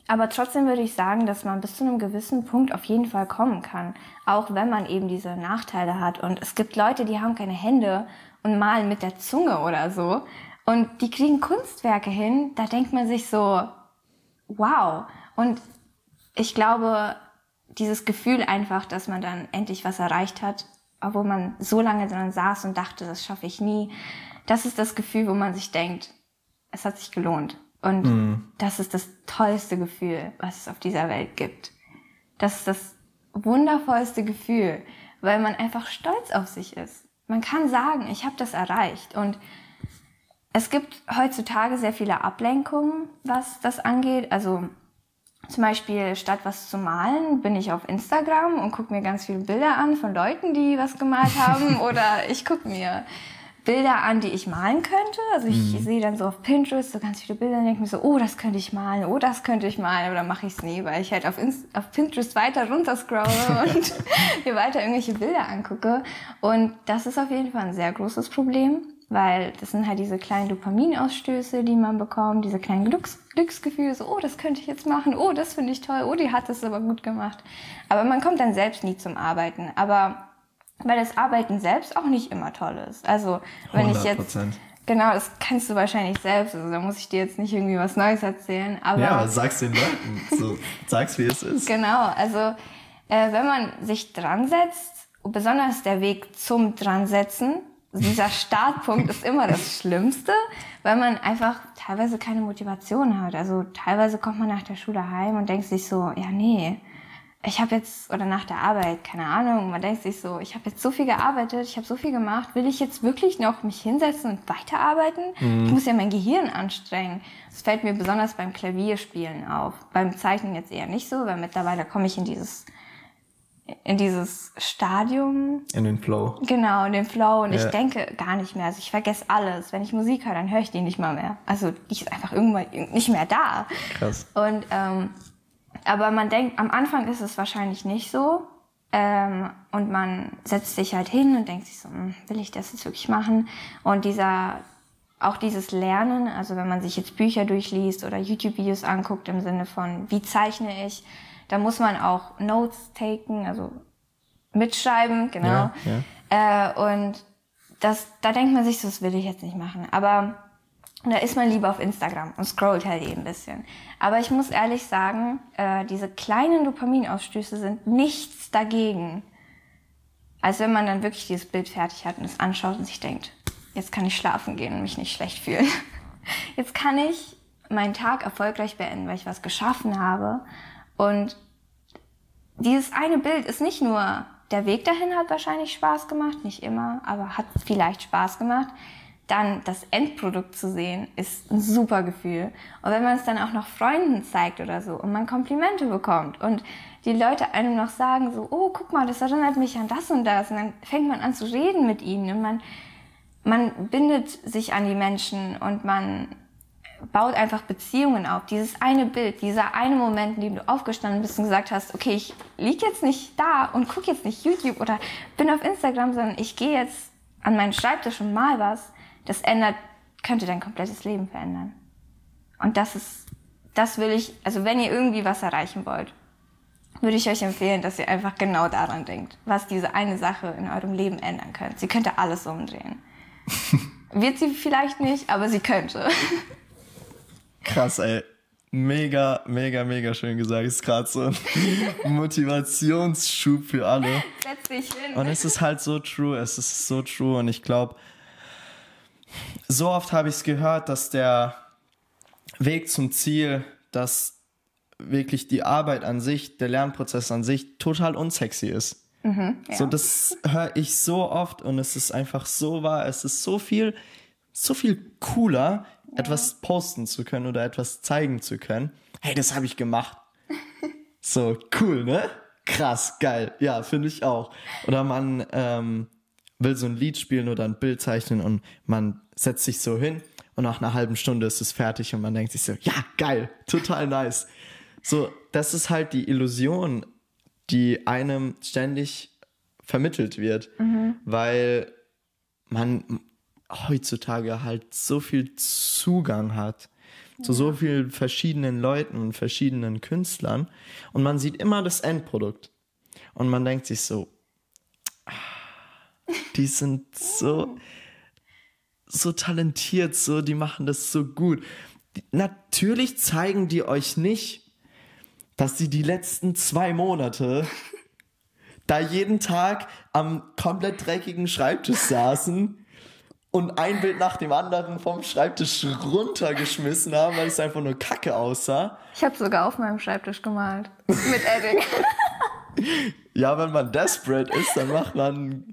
aber trotzdem würde ich sagen, dass man bis zu einem gewissen Punkt auf jeden Fall kommen kann. Auch wenn man eben diese Nachteile hat. Und es gibt Leute, die haben keine Hände und malen mit der Zunge oder so. Und die kriegen Kunstwerke hin. Da denkt man sich so, wow. Und ich glaube, dieses Gefühl einfach, dass man dann endlich was erreicht hat, obwohl man so lange dran saß und dachte, das schaffe ich nie. Das ist das Gefühl, wo man sich denkt, es hat sich gelohnt. Und das ist das tollste Gefühl, was es auf dieser Welt gibt. Das ist das wundervollste Gefühl, weil man einfach stolz auf sich ist. Man kann sagen, ich habe das erreicht. Und es gibt heutzutage sehr viele Ablenkungen, was das angeht. Also zum Beispiel statt was zu malen, bin ich auf Instagram und gucke mir ganz viele Bilder an von Leuten, die was gemalt haben. Oder ich gucke mir Bilder an, die ich malen könnte. Also ich sehe dann so auf Pinterest so ganz viele Bilder und denke mir so, oh, das könnte ich malen, oh, das könnte ich malen. Aber dann mache ich es nie, weil ich halt auf, Inst auf Pinterest weiter runter scrolle und mir weiter irgendwelche Bilder angucke. Und das ist auf jeden Fall ein sehr großes Problem, weil das sind halt diese kleinen Dopaminausstöße, die man bekommt, diese kleinen Glücks Glücksgefühle, so, oh, das könnte ich jetzt machen, oh, das finde ich toll, oh, die hat das aber gut gemacht. Aber man kommt dann selbst nie zum Arbeiten. Aber weil das Arbeiten selbst auch nicht immer toll ist. Also wenn ich jetzt 100%. genau, das kennst du wahrscheinlich selbst. Also da muss ich dir jetzt nicht irgendwie was Neues erzählen. Aber Ja, aber sag's den Leuten. So, sag's, wie es ist. genau, also äh, wenn man sich dran setzt, besonders der Weg zum dransetzen, dieser Startpunkt ist immer das Schlimmste, weil man einfach teilweise keine Motivation hat. Also teilweise kommt man nach der Schule heim und denkt sich so, ja nee, ich habe jetzt, oder nach der Arbeit, keine Ahnung, man denkt sich so, ich habe jetzt so viel gearbeitet, ich habe so viel gemacht, will ich jetzt wirklich noch mich hinsetzen und weiterarbeiten? Mhm. Ich muss ja mein Gehirn anstrengen. Das fällt mir besonders beim Klavierspielen auf. Beim Zeichnen jetzt eher nicht so, weil mittlerweile komme ich in dieses in dieses Stadium. In den Flow. Genau, in den Flow. Und ja. ich denke gar nicht mehr. Also ich vergesse alles. Wenn ich Musik höre, dann höre ich die nicht mal mehr. Also die ist einfach irgendwann nicht mehr da. Krass. Und ähm, aber man denkt, am Anfang ist es wahrscheinlich nicht so. Ähm, und man setzt sich halt hin und denkt sich so, hm, will ich das jetzt wirklich machen? Und dieser, auch dieses Lernen, also wenn man sich jetzt Bücher durchliest oder YouTube-Videos anguckt im Sinne von, wie zeichne ich, da muss man auch Notes taken, also mitschreiben, genau. Ja, ja. Äh, und das, da denkt man sich so, das will ich jetzt nicht machen. Aber da ist man lieber auf Instagram und scrollt halt eben ein bisschen. Aber ich muss ehrlich sagen, äh, diese kleinen Dopaminausstöße sind nichts dagegen, als wenn man dann wirklich dieses Bild fertig hat und es anschaut und sich denkt, jetzt kann ich schlafen gehen und mich nicht schlecht fühlen. Jetzt kann ich meinen Tag erfolgreich beenden, weil ich was geschaffen habe. Und dieses eine Bild ist nicht nur, der Weg dahin hat wahrscheinlich Spaß gemacht, nicht immer, aber hat vielleicht Spaß gemacht dann das Endprodukt zu sehen, ist ein super Gefühl. Und wenn man es dann auch noch Freunden zeigt oder so und man Komplimente bekommt und die Leute einem noch sagen so, oh, guck mal, das erinnert mich an das und das. Und dann fängt man an zu reden mit ihnen und man, man bindet sich an die Menschen und man baut einfach Beziehungen auf. Dieses eine Bild, dieser eine Moment, in dem du aufgestanden bist und gesagt hast, okay, ich lieg jetzt nicht da und guck jetzt nicht YouTube oder bin auf Instagram, sondern ich gehe jetzt an meinen Schreibtisch und mal was das ändert, könnte dein komplettes Leben verändern. Und das ist, das will ich, also wenn ihr irgendwie was erreichen wollt, würde ich euch empfehlen, dass ihr einfach genau daran denkt, was diese eine Sache in eurem Leben ändern könnte. Sie könnte alles umdrehen. Wird sie vielleicht nicht, aber sie könnte. Krass, ey. Mega, mega, mega schön gesagt. Ist gerade so ein Motivationsschub für alle. Setz dich hin. Und es ist halt so true, es ist so true. Und ich glaube, so oft habe ich es gehört, dass der Weg zum Ziel, dass wirklich die Arbeit an sich, der Lernprozess an sich total unsexy ist. Mhm, ja. So, das höre ich so oft und es ist einfach so wahr. Es ist so viel, so viel cooler, ja. etwas posten zu können oder etwas zeigen zu können. Hey, das habe ich gemacht. so, cool, ne? Krass, geil. Ja, finde ich auch. Oder man ähm, will so ein Lied spielen oder ein Bild zeichnen und man setzt sich so hin und nach einer halben Stunde ist es fertig und man denkt sich so, ja, geil, total nice. So, das ist halt die Illusion, die einem ständig vermittelt wird, mhm. weil man heutzutage halt so viel Zugang hat zu so vielen verschiedenen Leuten und verschiedenen Künstlern und man sieht immer das Endprodukt und man denkt sich so, die sind so, so talentiert, so, die machen das so gut. Natürlich zeigen die euch nicht, dass sie die letzten zwei Monate da jeden Tag am komplett dreckigen Schreibtisch saßen und ein Bild nach dem anderen vom Schreibtisch runtergeschmissen haben, weil es einfach nur Kacke aussah. Ich habe sogar auf meinem Schreibtisch gemalt. Mit Edding. ja, wenn man desperate ist, dann macht man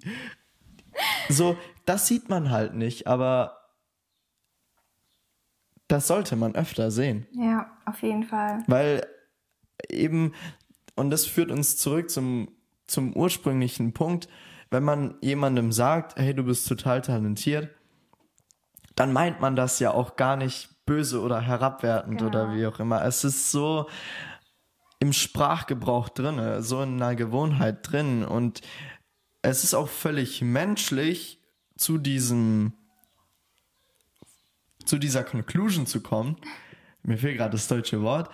so, das sieht man halt nicht, aber das sollte man öfter sehen. Ja, auf jeden Fall. Weil eben, und das führt uns zurück zum, zum ursprünglichen Punkt, wenn man jemandem sagt, hey, du bist total talentiert, dann meint man das ja auch gar nicht böse oder herabwertend genau. oder wie auch immer. Es ist so im Sprachgebrauch drin, so in einer Gewohnheit drin und es ist auch völlig menschlich, zu diesem, zu dieser Conclusion zu kommen. Mir fehlt gerade das deutsche Wort.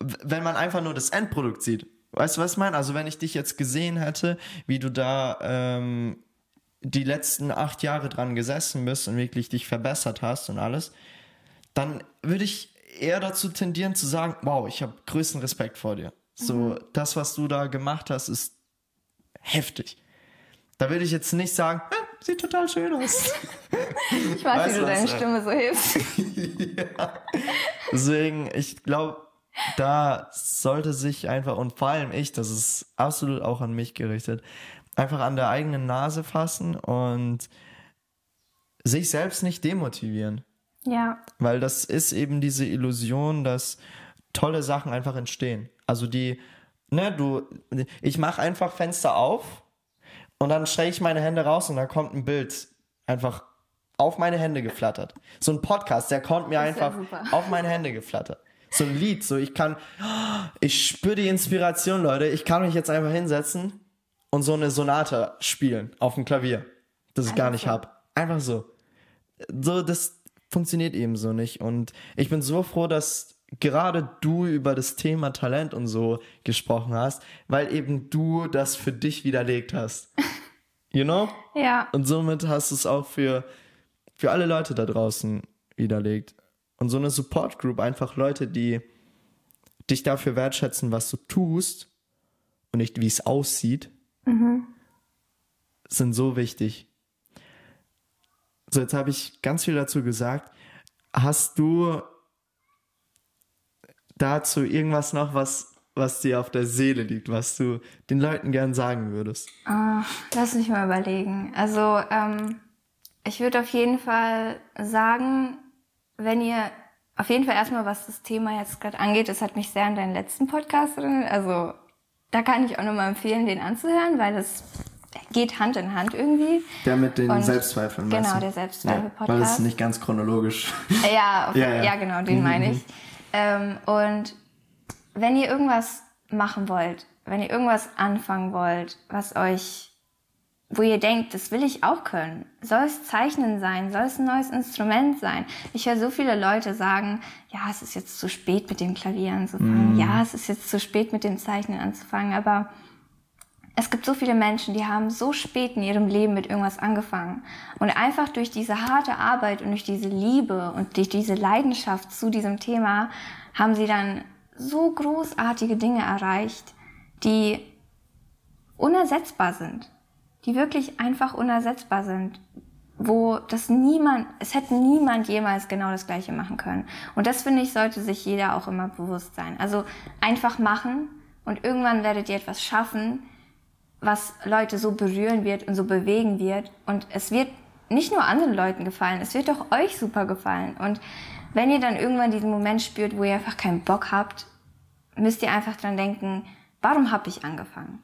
Wenn man einfach nur das Endprodukt sieht. Weißt du, was ich meine? Also wenn ich dich jetzt gesehen hätte, wie du da ähm, die letzten acht Jahre dran gesessen bist und wirklich dich verbessert hast und alles, dann würde ich eher dazu tendieren zu sagen, wow, ich habe größten Respekt vor dir. So, mhm. das, was du da gemacht hast, ist heftig. Da würde ich jetzt nicht sagen, ah, sieht total schön aus. ich weiß, weißt wie du deine Stimme so hebst. ja. Deswegen, ich glaube, da sollte sich einfach, und vor allem ich, das ist absolut auch an mich gerichtet, einfach an der eigenen Nase fassen und sich selbst nicht demotivieren. Ja. Weil das ist eben diese Illusion, dass tolle Sachen einfach entstehen. Also die, ne, du, ich mache einfach Fenster auf und dann strecke ich meine Hände raus und dann kommt ein Bild einfach auf meine Hände geflattert. So ein Podcast, der kommt mir einfach auf meine Hände geflattert. So ein Lied, so ich kann, ich spüre die Inspiration, Leute. Ich kann mich jetzt einfach hinsetzen und so eine Sonate spielen auf dem Klavier, das ich gar nicht so. hab. Einfach so. So, das funktioniert eben so nicht. Und ich bin so froh, dass gerade du über das Thema Talent und so gesprochen hast, weil eben du das für dich widerlegt hast. You know? Ja. Und somit hast du es auch für, für alle Leute da draußen widerlegt. Und so eine Support Group, einfach Leute, die dich dafür wertschätzen, was du tust und nicht wie es aussieht, sind so wichtig. So, jetzt habe ich ganz viel dazu gesagt. Hast du dazu irgendwas noch, was, was dir auf der Seele liegt, was du den Leuten gern sagen würdest? Ah, lass mich mal überlegen. Also, ähm, ich würde auf jeden Fall sagen, wenn ihr auf jeden Fall erstmal, was das Thema jetzt gerade angeht, es hat mich sehr an deinen letzten Podcast erinnert. Also, da kann ich auch nochmal empfehlen, den anzuhören, weil es geht Hand in Hand irgendwie. Der mit den Und- Selbstzweifeln, genau, der Selbstzweifel-Podcast. Ja, weil es nicht ganz chronologisch. Ja, auf, Ja, ja, ja. genau, den Mhm, meine ich. Ähm, und wenn ihr irgendwas machen wollt, wenn ihr irgendwas anfangen wollt, was euch, wo ihr denkt, das will ich auch können, soll es Zeichnen sein, soll es ein neues Instrument sein. Ich höre so viele Leute sagen, ja, es ist jetzt zu spät mit dem Klavier anzufangen, ja, es ist jetzt zu spät mit dem Zeichnen anzufangen, aber es gibt so viele Menschen, die haben so spät in ihrem Leben mit irgendwas angefangen. Und einfach durch diese harte Arbeit und durch diese Liebe und durch diese Leidenschaft zu diesem Thema haben sie dann so großartige Dinge erreicht, die unersetzbar sind. Die wirklich einfach unersetzbar sind. Wo das niemand, es hätte niemand jemals genau das Gleiche machen können. Und das finde ich, sollte sich jeder auch immer bewusst sein. Also einfach machen und irgendwann werdet ihr etwas schaffen, was Leute so berühren wird und so bewegen wird. Und es wird nicht nur anderen Leuten gefallen, es wird auch euch super gefallen. Und wenn ihr dann irgendwann diesen Moment spürt, wo ihr einfach keinen Bock habt, müsst ihr einfach dran denken, warum habe ich angefangen?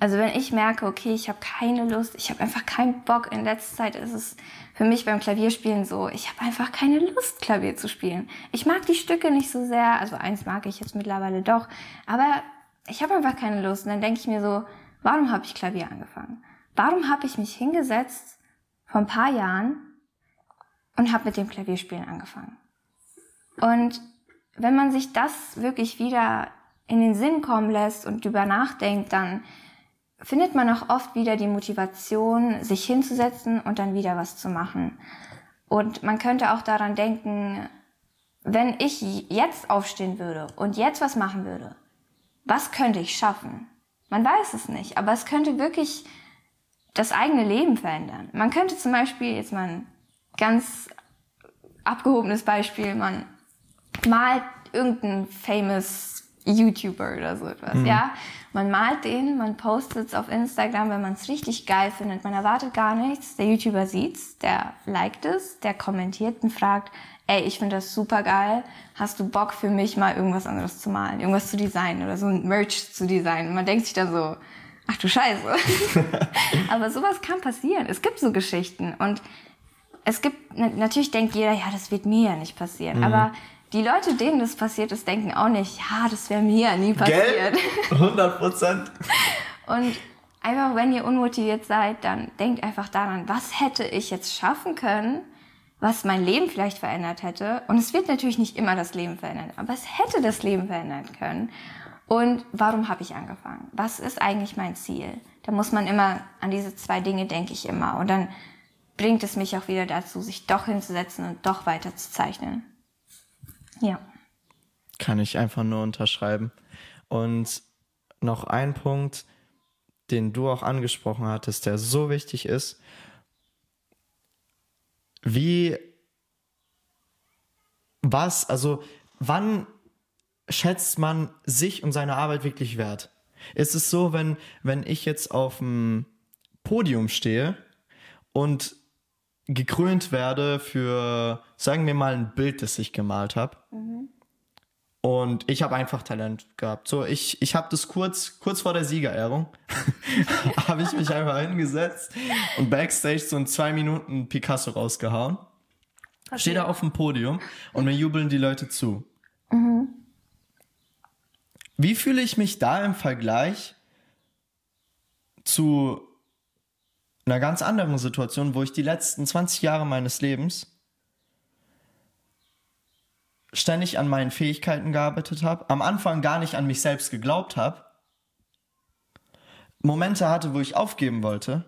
Also wenn ich merke, okay, ich habe keine Lust, ich habe einfach keinen Bock, in letzter Zeit ist es für mich beim Klavierspielen so, ich habe einfach keine Lust, Klavier zu spielen. Ich mag die Stücke nicht so sehr, also eins mag ich jetzt mittlerweile doch, aber ich habe einfach keine Lust. Und dann denke ich mir so, warum habe ich Klavier angefangen? Warum habe ich mich hingesetzt vor ein paar Jahren und habe mit dem Klavierspielen angefangen? Und wenn man sich das wirklich wieder in den Sinn kommen lässt und drüber nachdenkt, dann findet man auch oft wieder die Motivation, sich hinzusetzen und dann wieder was zu machen. Und man könnte auch daran denken, wenn ich jetzt aufstehen würde und jetzt was machen würde, was könnte ich schaffen? Man weiß es nicht, aber es könnte wirklich das eigene Leben verändern. Man könnte zum Beispiel, jetzt mal ein ganz abgehobenes Beispiel, man malt irgendeinen famous YouTuber oder so etwas, ja. Man malt den, man postet es auf Instagram, wenn man es richtig geil findet. Man erwartet gar nichts. Der YouTuber sieht's, der liked es, der kommentiert und fragt, ey, ich finde das super geil. Hast du Bock für mich mal irgendwas anderes zu malen, irgendwas zu designen oder so ein Merch zu designen? Und man denkt sich dann so, ach du Scheiße. Aber sowas kann passieren. Es gibt so Geschichten und es gibt, na- natürlich denkt jeder, ja, das wird mir ja nicht passieren. Aber die Leute, denen das passiert ist, denken auch nicht, ja, das wäre mir ja nie passiert. Gell? 100 Prozent. Und einfach, wenn ihr unmotiviert seid, dann denkt einfach daran, was hätte ich jetzt schaffen können, was mein Leben vielleicht verändert hätte. Und es wird natürlich nicht immer das Leben verändern, aber es hätte das Leben verändern können. Und warum habe ich angefangen? Was ist eigentlich mein Ziel? Da muss man immer an diese zwei Dinge denke ich immer. Und dann bringt es mich auch wieder dazu, sich doch hinzusetzen und doch weiter zu zeichnen. Ja. Kann ich einfach nur unterschreiben. Und noch ein Punkt, den du auch angesprochen hattest, der so wichtig ist. Wie, was, also wann schätzt man sich und seine Arbeit wirklich wert? Ist es so, wenn, wenn ich jetzt auf dem Podium stehe und gekrönt werde für, sagen wir mal, ein Bild, das ich gemalt habe. Mhm. Und ich habe einfach Talent gehabt. So, ich, ich habe das kurz, kurz vor der Siegerehrung, habe ich mich einfach hingesetzt und backstage so in zwei Minuten Picasso rausgehauen. Okay. Stehe da auf dem Podium und mir jubeln die Leute zu. Mhm. Wie fühle ich mich da im Vergleich zu einer ganz anderen Situation, wo ich die letzten 20 Jahre meines Lebens ständig an meinen Fähigkeiten gearbeitet habe, am Anfang gar nicht an mich selbst geglaubt habe, Momente hatte, wo ich aufgeben wollte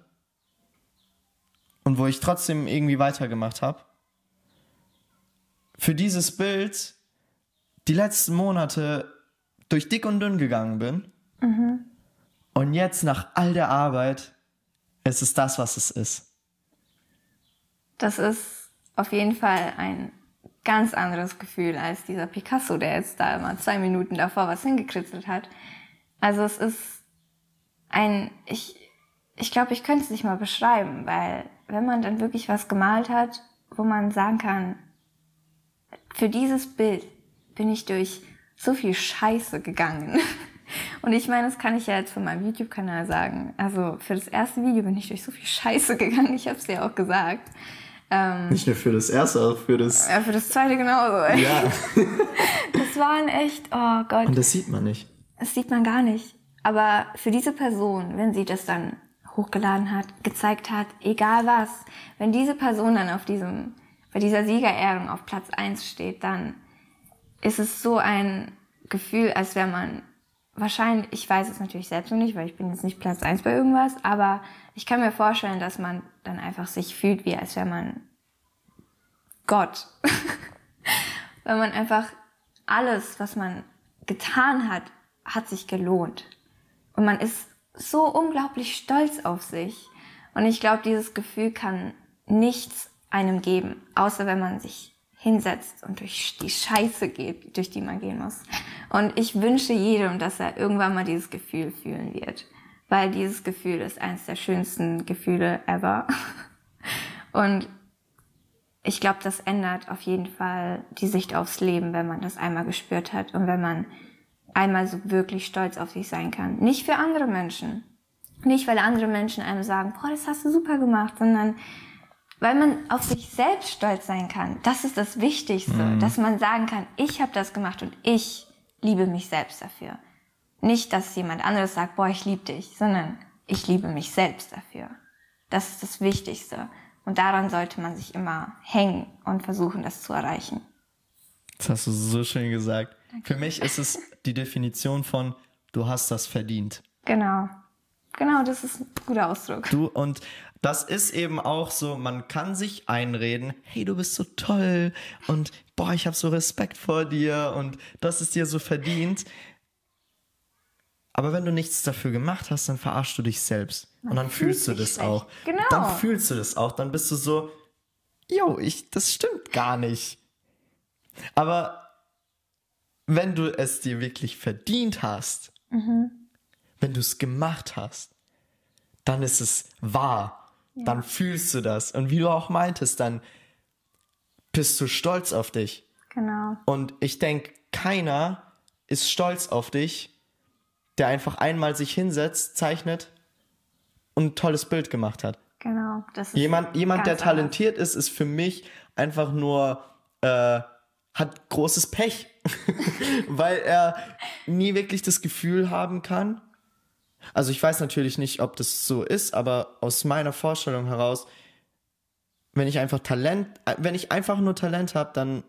und wo ich trotzdem irgendwie weitergemacht habe. Für dieses Bild die letzten Monate durch dick und dünn gegangen bin mhm. und jetzt nach all der Arbeit es ist das, was es ist. Das ist auf jeden Fall ein ganz anderes Gefühl als dieser Picasso, der jetzt da immer zwei Minuten davor was hingekritzelt hat. Also es ist ein, ich, ich glaube, ich könnte es nicht mal beschreiben, weil wenn man dann wirklich was gemalt hat, wo man sagen kann, für dieses Bild bin ich durch so viel Scheiße gegangen. Und ich meine, das kann ich ja jetzt von meinem YouTube-Kanal sagen. Also für das erste Video bin ich durch so viel Scheiße gegangen. Ich habe es ja auch gesagt. Ähm, Nicht nur für das erste, auch für das. Ja, für das zweite genauso. Ja. das waren echt, oh Gott. Und das sieht man nicht. Das sieht man gar nicht. Aber für diese Person, wenn sie das dann hochgeladen hat, gezeigt hat, egal was, wenn diese Person dann auf diesem, bei dieser Siegerehrung auf Platz 1 steht, dann ist es so ein Gefühl, als wäre man wahrscheinlich, ich weiß es natürlich selbst noch nicht, weil ich bin jetzt nicht Platz eins bei irgendwas, aber ich kann mir vorstellen, dass man dann einfach sich fühlt, wie als wäre man Gott. weil man einfach alles, was man getan hat, hat sich gelohnt. Und man ist so unglaublich stolz auf sich. Und ich glaube, dieses Gefühl kann nichts einem geben, außer wenn man sich hinsetzt und durch die Scheiße geht, durch die man gehen muss. Und ich wünsche jedem, dass er irgendwann mal dieses Gefühl fühlen wird. Weil dieses Gefühl ist eines der schönsten Gefühle ever. Und ich glaube, das ändert auf jeden Fall die Sicht aufs Leben, wenn man das einmal gespürt hat und wenn man einmal so wirklich stolz auf sich sein kann. Nicht für andere Menschen. Nicht, weil andere Menschen einem sagen, boah, das hast du super gemacht, sondern weil man auf sich selbst stolz sein kann. Das ist das Wichtigste, mhm. dass man sagen kann, ich habe das gemacht und ich liebe mich selbst dafür. Nicht, dass jemand anderes sagt, boah, ich liebe dich, sondern ich liebe mich selbst dafür. Das ist das Wichtigste. Und daran sollte man sich immer hängen und versuchen, das zu erreichen. Das hast du so schön gesagt. Danke. Für mich ist es die Definition von, du hast das verdient. Genau. Genau, das ist ein guter Ausdruck. Du und das ist eben auch so, man kann sich einreden, hey, du bist so toll und boah, ich habe so Respekt vor dir und das ist dir so verdient. Aber wenn du nichts dafür gemacht hast, dann verarschst du dich selbst. Man und dann fühlst du das schlecht. auch. Genau. Dann fühlst du das auch. Dann bist du so, jo, ich, das stimmt gar nicht. Aber wenn du es dir wirklich verdient hast, mhm. wenn du es gemacht hast, dann ist es wahr dann fühlst du das. Und wie du auch meintest, dann bist du stolz auf dich. Genau. Und ich denke, keiner ist stolz auf dich, der einfach einmal sich hinsetzt, zeichnet und ein tolles Bild gemacht hat. Genau. Das ist jemand, jemand der talentiert anders. ist, ist für mich einfach nur, äh, hat großes Pech, weil er nie wirklich das Gefühl haben kann, also ich weiß natürlich nicht, ob das so ist, aber aus meiner Vorstellung heraus, wenn ich einfach Talent, wenn ich einfach nur Talent habe, dann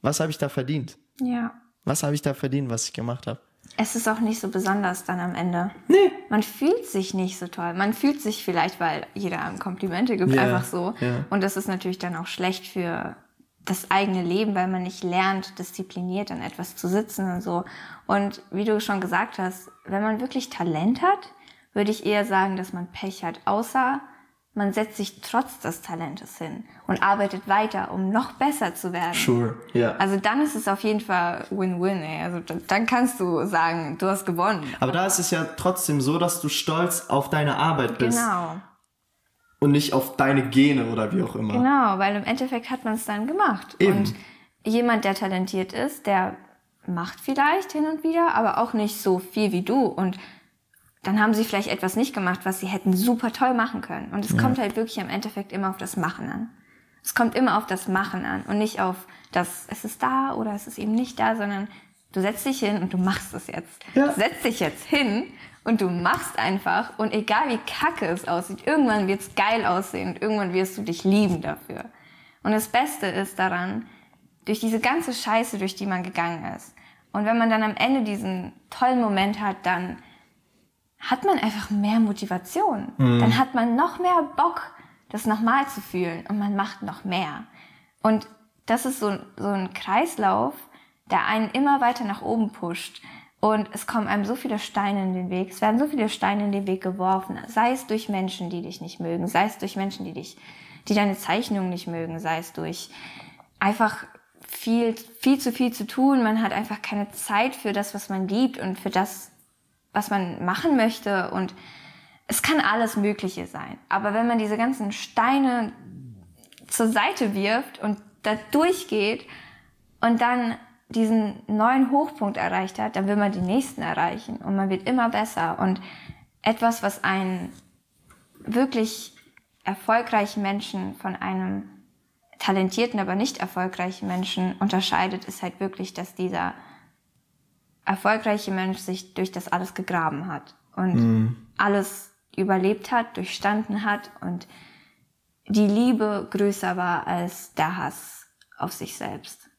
was habe ich da verdient? Ja. Was habe ich da verdient, was ich gemacht habe? Es ist auch nicht so besonders dann am Ende. Nee. Man fühlt sich nicht so toll. Man fühlt sich vielleicht, weil jeder einem Komplimente gibt, ja, einfach so. Ja. Und das ist natürlich dann auch schlecht für das eigene Leben, weil man nicht lernt, diszipliniert an etwas zu sitzen und so. Und wie du schon gesagt hast, wenn man wirklich Talent hat, würde ich eher sagen, dass man Pech hat. Außer man setzt sich trotz des Talentes hin und arbeitet weiter, um noch besser zu werden. Sure, ja. Also dann ist es auf jeden Fall Win-Win, ey. Also dann- dann kannst du sagen, du hast gewonnen. Aber da ist es ja trotzdem so, dass du stolz auf deine Arbeit bist Genau, und nicht auf deine Gene oder wie auch immer. genau, weil im Endeffekt hat man es dann gemacht. Eben. Und jemand, der talentiert ist, der macht vielleicht hin und wieder, aber auch nicht so viel wie du. Und dann haben sie vielleicht etwas nicht gemacht, was sie hätten super toll machen können. Und es kommt halt wirklich im Endeffekt immer auf das Machen an. Es kommt immer auf das Machen an und nicht auf das, es ist da oder es ist eben nicht da, sondern du setzt dich hin und du machst es jetzt. Ja. Du setzt dich jetzt hin und du machst einfach und egal wie kacke es aussieht, irgendwann wird es geil aussehen und irgendwann wirst du dich lieben dafür. Und das Beste ist daran, durch diese ganze Scheiße, durch die man gegangen ist. Und wenn man dann am Ende diesen tollen Moment hat, dann hat man einfach mehr Motivation. Dann hat man noch mehr Bock, das nochmal zu fühlen und man macht noch mehr. Und das ist so, so ein Kreislauf, der einen immer weiter nach oben pusht. Und es kommen einem so viele Steine in den Weg. Es werden so viele Steine in den Weg geworfen. Sei es durch Menschen, die dich nicht mögen, sei es durch Menschen, die dich, die deine Zeichnung nicht mögen, sei es durch einfach viel, viel zu viel zu tun. Man hat einfach keine Zeit für das, was man liebt und für das, was man machen möchte. Und es kann alles Mögliche sein. Aber wenn man diese ganzen Steine zur Seite wirft und da durchgeht und dann diesen neuen Hochpunkt erreicht hat, dann will man den nächsten erreichen und man wird immer besser. Und etwas, was einen wirklich erfolgreichen Menschen von einem talentierten, aber nicht erfolgreichen Menschen unterscheidet, ist halt wirklich, dass dieser erfolgreiche Mensch sich durch das alles gegraben hat und alles überlebt hat, durchstanden hat und die Liebe größer war als der Hass auf sich selbst.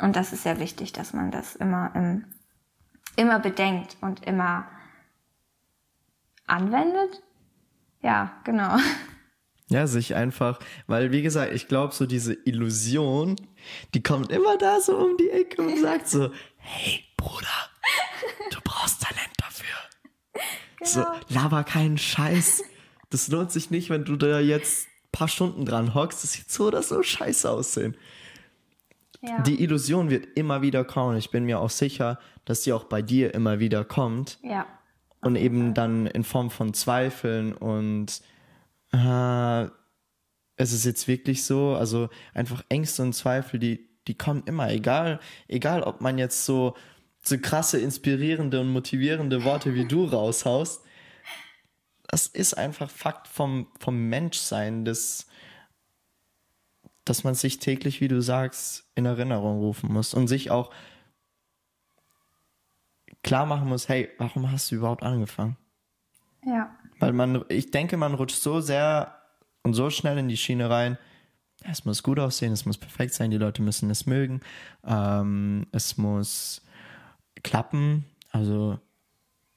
Und das ist sehr wichtig, dass man das immer, im, immer bedenkt und immer anwendet. Ja, genau. Ja, sich einfach, weil wie gesagt, ich glaube, so diese Illusion, die kommt immer da so um die Ecke und sagt so, hey Bruder, du brauchst Talent dafür. So, laber keinen Scheiß. Das lohnt sich nicht, wenn du da jetzt ein paar Stunden dran hockst. Das sieht so oder so scheiße aussehen. Ja. Die Illusion wird immer wieder kommen. Ich bin mir auch sicher, dass die auch bei dir immer wieder kommt. ja. Und eben dann in Form von Zweifeln und äh, es ist jetzt wirklich so, also einfach Ängste und Zweifel, die, die kommen immer, egal, egal ob man jetzt so, so krasse, inspirierende und motivierende Worte wie du raushaust. Das ist einfach Fakt vom, vom Menschsein, das, dass man sich täglich, wie du sagst, in Erinnerung rufen muss und sich auch klar machen muss, hey, warum hast du überhaupt angefangen? Ja. Weil man, ich denke, man rutscht so sehr und so schnell in die Schiene rein. Es muss gut aussehen, es muss perfekt sein, die Leute müssen es mögen, ähm, es muss klappen. Also,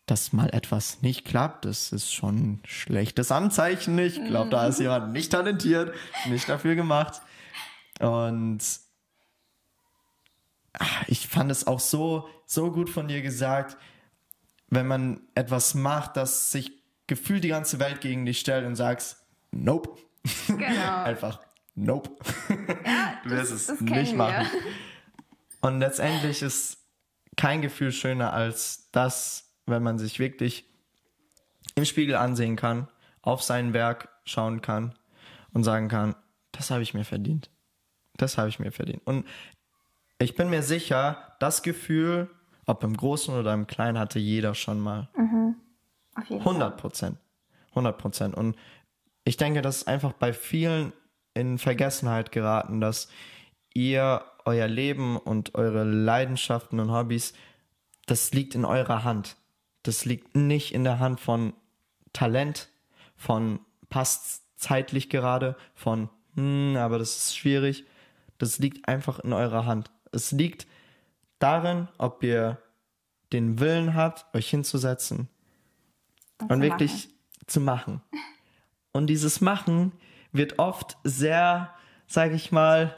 dass mal etwas nicht klappt, das ist schon ein schlechtes Anzeichen. Ich glaube, da ist jemand nicht talentiert, nicht dafür gemacht. Und ah, ich fand es auch so, so gut von dir gesagt, wenn man etwas macht, das sich gefühlt die ganze Welt gegen dich stellt und sagst, nope. Genau. Einfach, nope. du wirst es nicht wir. machen. Und letztendlich ist kein Gefühl schöner als das, wenn man sich wirklich im Spiegel ansehen kann, auf sein Werk schauen kann und sagen kann, das habe ich mir verdient. Das habe ich mir verdient. Und ich bin mir sicher, das Gefühl, ob im Großen oder im Kleinen, hatte jeder schon mal. Fall. 100 Prozent. 100 Prozent. Und ich denke, das ist einfach bei vielen in Vergessenheit geraten, dass ihr euer Leben und eure Leidenschaften und Hobbys, das liegt in eurer Hand. Das liegt nicht in der Hand von Talent, von passt zeitlich gerade, von hm, aber das ist schwierig. Das liegt einfach in eurer Hand. Es liegt darin, ob ihr den Willen habt, euch hinzusetzen und zu wirklich zu machen. Und dieses Machen wird oft sehr, sag ich mal,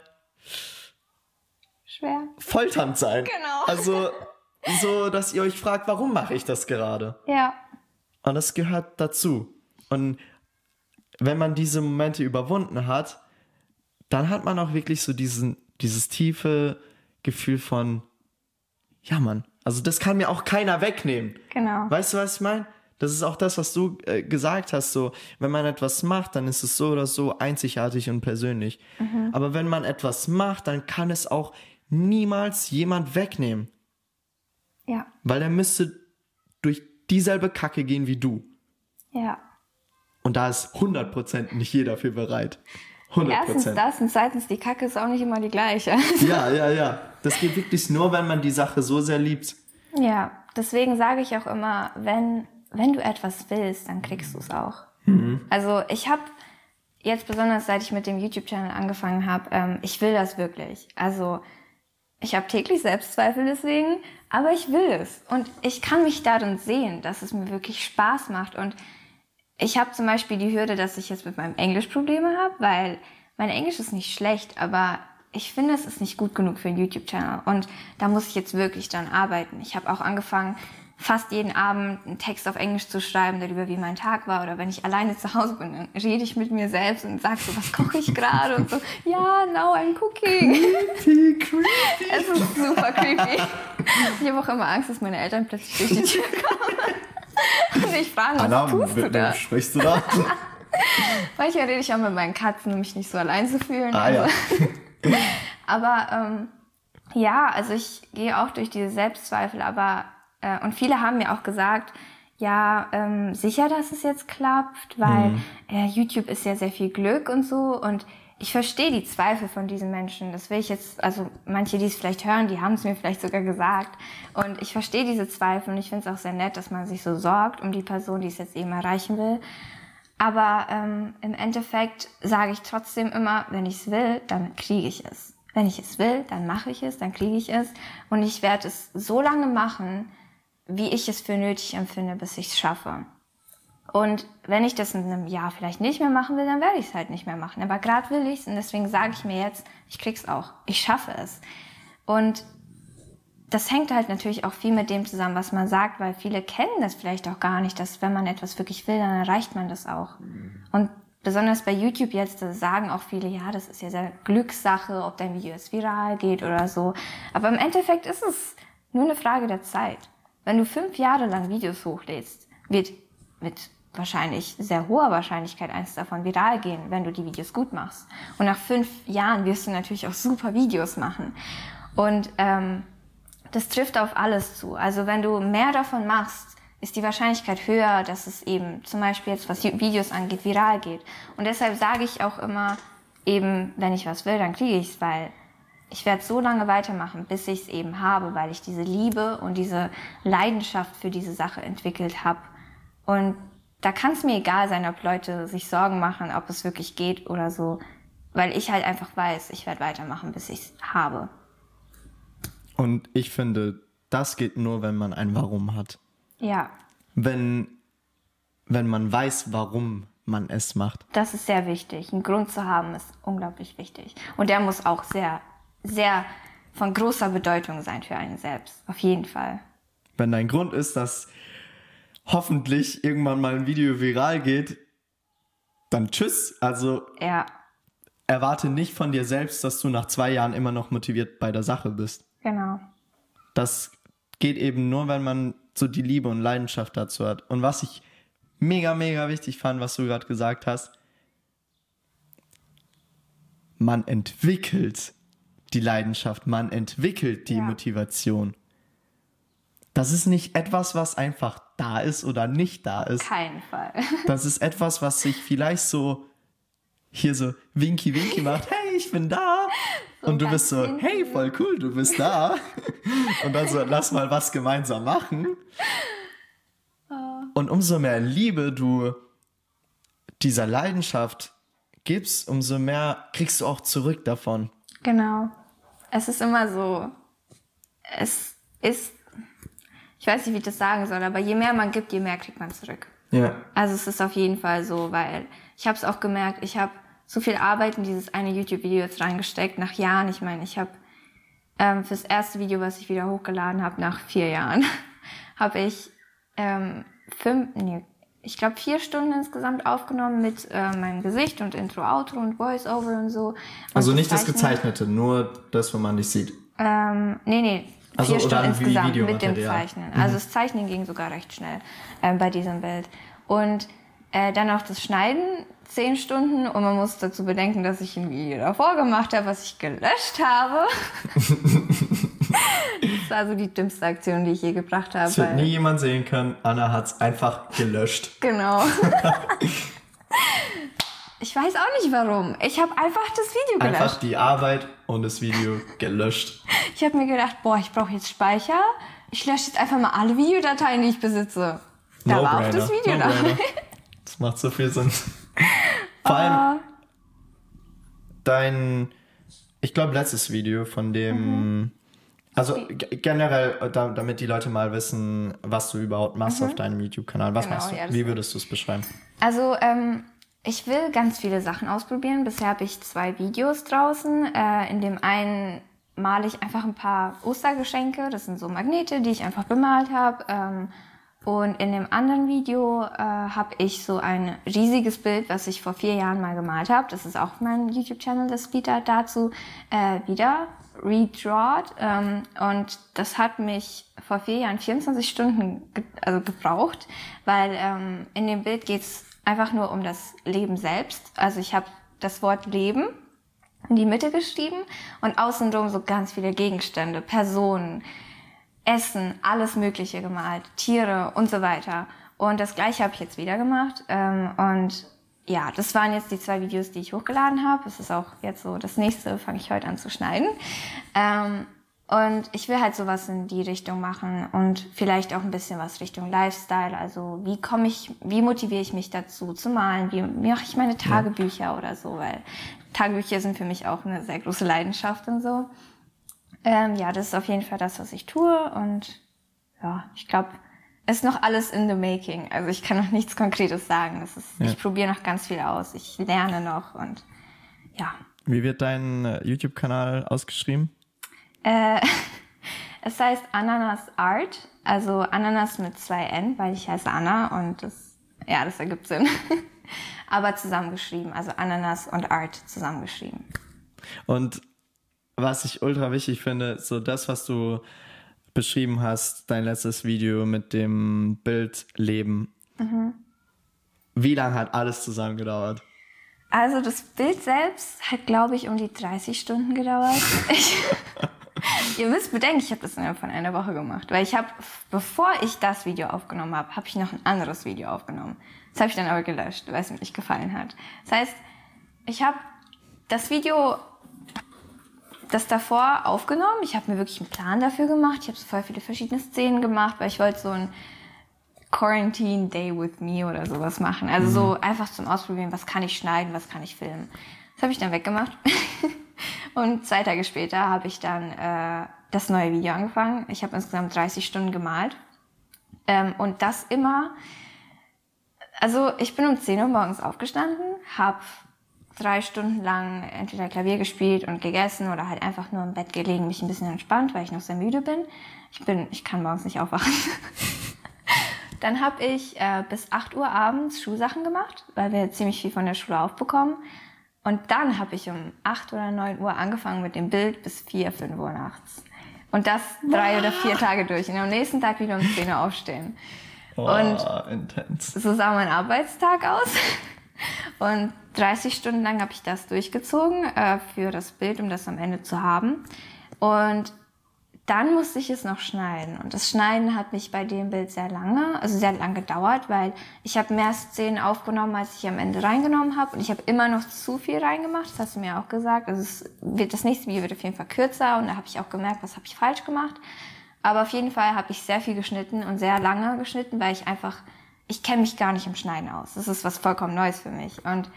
Schwer. folternd sein. Genau. Also so, dass ihr euch fragt, warum mache ich das gerade? Ja. Und das gehört dazu. Und wenn man diese Momente überwunden hat, dann hat man auch wirklich so diesen, dieses tiefe Gefühl von, ja Mann, also das kann mir auch keiner wegnehmen. Genau. Weißt du, was ich meine? Das ist auch das, was du äh, gesagt hast. So, wenn man etwas macht, dann ist es so oder so einzigartig und persönlich. Mhm. Aber wenn man etwas macht, dann kann es auch niemals jemand wegnehmen. Ja, Weil er müsste durch dieselbe Kacke gehen wie du. ja. Und da ist 100% nicht jeder für bereit. 100%. Erstens das und zweitens, die Kacke ist auch nicht immer die gleiche. Ja, ja, ja. Das geht wirklich nur, wenn man die Sache so sehr liebt. Ja, deswegen sage ich auch immer, wenn, wenn du etwas willst, dann kriegst du es auch. Also ich habe jetzt besonders, seit ich mit dem YouTube-Channel angefangen habe, ähm, ich will das wirklich. Also ich habe täglich Selbstzweifel deswegen, aber ich will es. Und ich kann mich darin sehen, dass es mir wirklich Spaß macht. Und ich habe zum Beispiel die Hürde, dass ich jetzt mit meinem Englisch Probleme habe, weil mein Englisch ist nicht schlecht, aber ich finde, es ist nicht gut genug für einen YouTube-Channel. Und da muss ich jetzt wirklich dran arbeiten. Ich habe auch angefangen, fast jeden Abend einen Text auf Englisch zu schreiben, darüber, wie mein Tag war. Oder wenn ich alleine zu Hause bin, dann rede ich mit mir selbst und sage so, was koche ich gerade? Und so, ja, now I'm cooking. Creepy, creepy. Es ist super creepy. Ich habe auch immer Angst, dass meine Eltern plötzlich durch die Tür kommen. Und ich frage, was Anna, tust du da? sprichst du da? Manchmal rede ich auch mit meinen Katzen, um mich nicht so allein zu fühlen. ah ja. Also, aber ähm, ja, also ich gehe auch durch diese Selbstzweifel, aber äh, und viele haben mir auch gesagt, ja, ähm, sicher, dass es jetzt klappt, weil äh, YouTube ist ja sehr viel Glück und so und ich verstehe die Zweifel von diesen Menschen. Das will ich jetzt, also manche, die es vielleicht hören, die haben es mir vielleicht sogar gesagt. Und ich verstehe diese Zweifel und ich finde es auch sehr nett, dass man sich so sorgt um die Person, die es jetzt eben erreichen will. Aber ähm, im Endeffekt sage ich trotzdem immer, wenn ich es will, dann kriege ich es. Wenn ich es will, dann mache ich es, dann kriege ich es. Und ich werde es so lange machen, wie ich es für nötig empfinde, bis ich es schaffe. Und wenn ich das in einem Jahr vielleicht nicht mehr machen will, dann werde ich es halt nicht mehr machen. Aber gerade will ich es und deswegen sage ich mir jetzt, ich krieg's auch. Ich schaffe es. Und das hängt halt natürlich auch viel mit dem zusammen, was man sagt, weil viele kennen das vielleicht auch gar nicht, dass wenn man etwas wirklich will, dann erreicht man das auch. Und besonders bei YouTube jetzt, da sagen auch viele, ja, das ist ja sehr Glückssache, ob dein Video jetzt viral geht oder so. Aber im Endeffekt ist es nur eine Frage der Zeit. Wenn du fünf Jahre lang Videos hochlädst, wird mit wahrscheinlich sehr hoher Wahrscheinlichkeit eins davon viral gehen, wenn du die Videos gut machst. Und nach fünf Jahren wirst du natürlich auch super Videos machen. Und ähm, das trifft auf alles zu. Also wenn du mehr davon machst, ist die Wahrscheinlichkeit höher, dass es eben zum Beispiel jetzt was Videos angeht, viral geht. Und deshalb sage ich auch immer, eben, wenn ich was will, dann kriege ich es, weil ich werde so lange weitermachen, bis ich es eben habe, weil ich diese Liebe und diese Leidenschaft für diese Sache entwickelt habe. Und da kann es mir egal sein, ob Leute sich Sorgen machen, ob es wirklich geht oder so, weil ich halt einfach weiß, ich werde weitermachen, bis ich es habe. Und ich finde, das geht nur, wenn man ein Warum hat. Ja, Wenn, wenn man weiß, warum man es macht. das ist sehr wichtig. Einen Grund zu haben ist unglaublich wichtig. Und der muss auch sehr, sehr von großer Bedeutung sein für einen selbst. Auf jeden Fall. Wenn dein Grund ist, dass hoffentlich irgendwann mal ein Video viral geht, dann tschüss. Also Ja, erwarte nicht von dir selbst, dass du nach zwei Jahren immer noch motiviert bei der Sache bist. genau. Das geht eben nur, wenn man so die Liebe und Leidenschaft dazu hat. Und was ich mega, mega wichtig fand, was du gerade gesagt hast, man entwickelt die Leidenschaft, man entwickelt die Ja. Motivation. Das ist nicht etwas, was einfach da ist oder nicht da ist. Kein Fall. Das ist etwas, was sich vielleicht so hier so winky winky macht. Hey, ich bin da. und du bist so, hey, voll cool, du bist da. und dann so, lass mal was gemeinsam machen. Und umso mehr Liebe du dieser Leidenschaft gibst, umso mehr kriegst du auch zurück davon. Genau. Es ist immer so, es ist, ich weiß nicht, wie ich das sagen soll, aber je mehr man gibt, je mehr kriegt man zurück. Ja. Also es ist auf jeden Fall so, weil ich habe es auch gemerkt, ich habe so viel Arbeit in dieses eine YouTube-Video jetzt reingesteckt, nach Jahren. Ich meine, ich habe ähm, fürs erste Video, was ich wieder hochgeladen habe, nach vier Jahren, habe ich ähm, fünf, nee, ich glaube, vier Stunden insgesamt aufgenommen mit äh, meinem Gesicht und Intro, Outro und Voice-Over und so. Und also nicht das Gezeichnete, nur das, wo man dich sieht. Ähm, nee, nee. Also, vier Stunden insgesamt Video mit dem. Zeichnen. Also das Zeichnen ging sogar recht schnell äh, bei diesem Bild. Und äh, dann auch das Schneiden, zehn Stunden. Und man muss dazu bedenken, dass ich ein Video davor gemacht habe, was ich gelöscht habe. das war so die dümmste Aktion, die ich je gebracht habe. Das wird nie jemand sehen können. Anna hat's einfach gelöscht. Genau. ich weiß auch nicht warum. Ich habe einfach das Video gelöscht. Einfach die Arbeit und das Video gelöscht. Ich habe mir gedacht, boah, ich brauche jetzt Speicher. Ich lösche jetzt einfach mal alle Videodateien, die ich besitze. Da war auch das Video da. No-brainer. Das macht so viel Sinn. Vor allem Ah, dein, ich glaube, letztes Video von dem, Mhm. Also generell, äh, da, damit die Leute mal wissen, was du überhaupt machst auf deinem YouTube-Kanal. Was Mhm. Genau, machst du? ja, Wie würdest du es beschreiben? also, ähm, ich will ganz viele Sachen ausprobieren. Bisher habe ich zwei Videos draußen. Äh, in dem einen male ich einfach ein paar Ostergeschenke. Das sind so Magnete, die ich einfach bemalt habe. Ähm, und in dem anderen Video äh, habe ich so ein riesiges Bild, was ich vor vier Jahren mal gemalt habe. Das ist auch mein YouTube-Channel, das bietet dazu äh, wieder redrawed. Ähm, und das hat mich vor vier Jahren 24 Stunden ge also gebraucht, weil ähm, in dem Bild geht's einfach nur um das Leben selbst. Also ich habe das Wort Leben in die Mitte geschrieben und außenrum so ganz viele Gegenstände, Personen, Essen, alles Mögliche gemalt, Tiere und so weiter. Und das gleiche habe ich jetzt wieder gemacht. Ähm, und ja, das waren jetzt die zwei Videos, die ich hochgeladen habe. Es ist auch jetzt so, das nächste fange ich heute an zu schneiden. Ähm, und ich will halt sowas in die Richtung machen und vielleicht auch ein bisschen was Richtung Lifestyle. Also wie komme ich, wie motiviere ich mich dazu zu malen? Wie mache ich meine Tagebücher oder so? Weil Tagebücher sind für mich auch eine sehr große Leidenschaft und so. Ähm, ja, das ist auf jeden Fall das, was ich tue. Und ja, ich glaube, ist noch alles in the making. Also ich kann noch nichts Konkretes sagen. Ist, Ich probiere noch ganz viel aus. Ich lerne noch und ja. Wie wird dein äh, YouTube-Kanal ausgeschrieben? Äh, es heißt Ananas Art, also Ananas mit zwei N, weil ich heiße Anna und das, ja, das ergibt Sinn. Aber zusammengeschrieben, also Ananas und Art zusammengeschrieben. Und was ich ultra wichtig finde, so das, was du beschrieben hast, dein letztes Video mit dem Bild Leben. Mhm. Wie lange hat alles zusammen gedauert? Also das Bild selbst hat, glaube ich, um die 30 Stunden gedauert. Ich, ihr müsst bedenken, ich habe das innerhalb von einer Woche gemacht. Weil ich habe, bevor ich das Video aufgenommen habe, habe ich noch ein anderes Video aufgenommen. Das habe ich dann aber gelöscht, weil es mir nicht gefallen hat. Das heißt, ich habe das Video, das davor aufgenommen. Ich habe mir wirklich einen Plan dafür gemacht. Ich habe so voll viele verschiedene Szenen gemacht, weil ich wollte so ein Quarantine Day with Me oder sowas machen. Also so einfach zum Ausprobieren, was kann ich schneiden, was kann ich filmen. Das habe ich dann weggemacht. Und zwei Tage später habe ich dann äh, das neue Video angefangen. Ich habe insgesamt 30 Stunden gemalt. Ähm, und das immer, also ich bin um 10 Uhr morgens aufgestanden, habe drei Stunden lang entweder Klavier gespielt und gegessen oder halt einfach nur im Bett gelegen, mich ein bisschen entspannt, weil ich noch sehr müde bin. Ich bin, ich kann morgens nicht aufwachen. Dann habe ich äh, bis 8 Uhr abends Schulsachen gemacht, weil wir ziemlich viel von der Schule aufbekommen. Und dann habe ich um 8 oder 9 Uhr angefangen mit dem Bild bis 4, 5 Uhr nachts. Und das drei oder vier Tage durch. Und am nächsten Tag wieder um 10 Uhr aufstehen. Und Oh, intens. so sah mein Arbeitstag aus. Und 30 Stunden lang habe ich das durchgezogen äh, für das Bild, um das am Ende zu haben. Und dann musste ich es noch schneiden. Und das Schneiden hat mich bei dem Bild sehr lange, also sehr lange gedauert, weil ich habe mehr Szenen aufgenommen, als ich am Ende reingenommen habe. Und ich habe immer noch zu viel reingemacht, das hast du mir auch gesagt. Also es wird, das nächste Video wird auf jeden Fall kürzer und da habe ich auch gemerkt, was habe ich falsch gemacht. Aber auf jeden Fall habe ich sehr viel geschnitten und sehr lange geschnitten, weil ich einfach, ich kenne mich gar nicht im Schneiden aus. Das ist was vollkommen Neues für mich. Und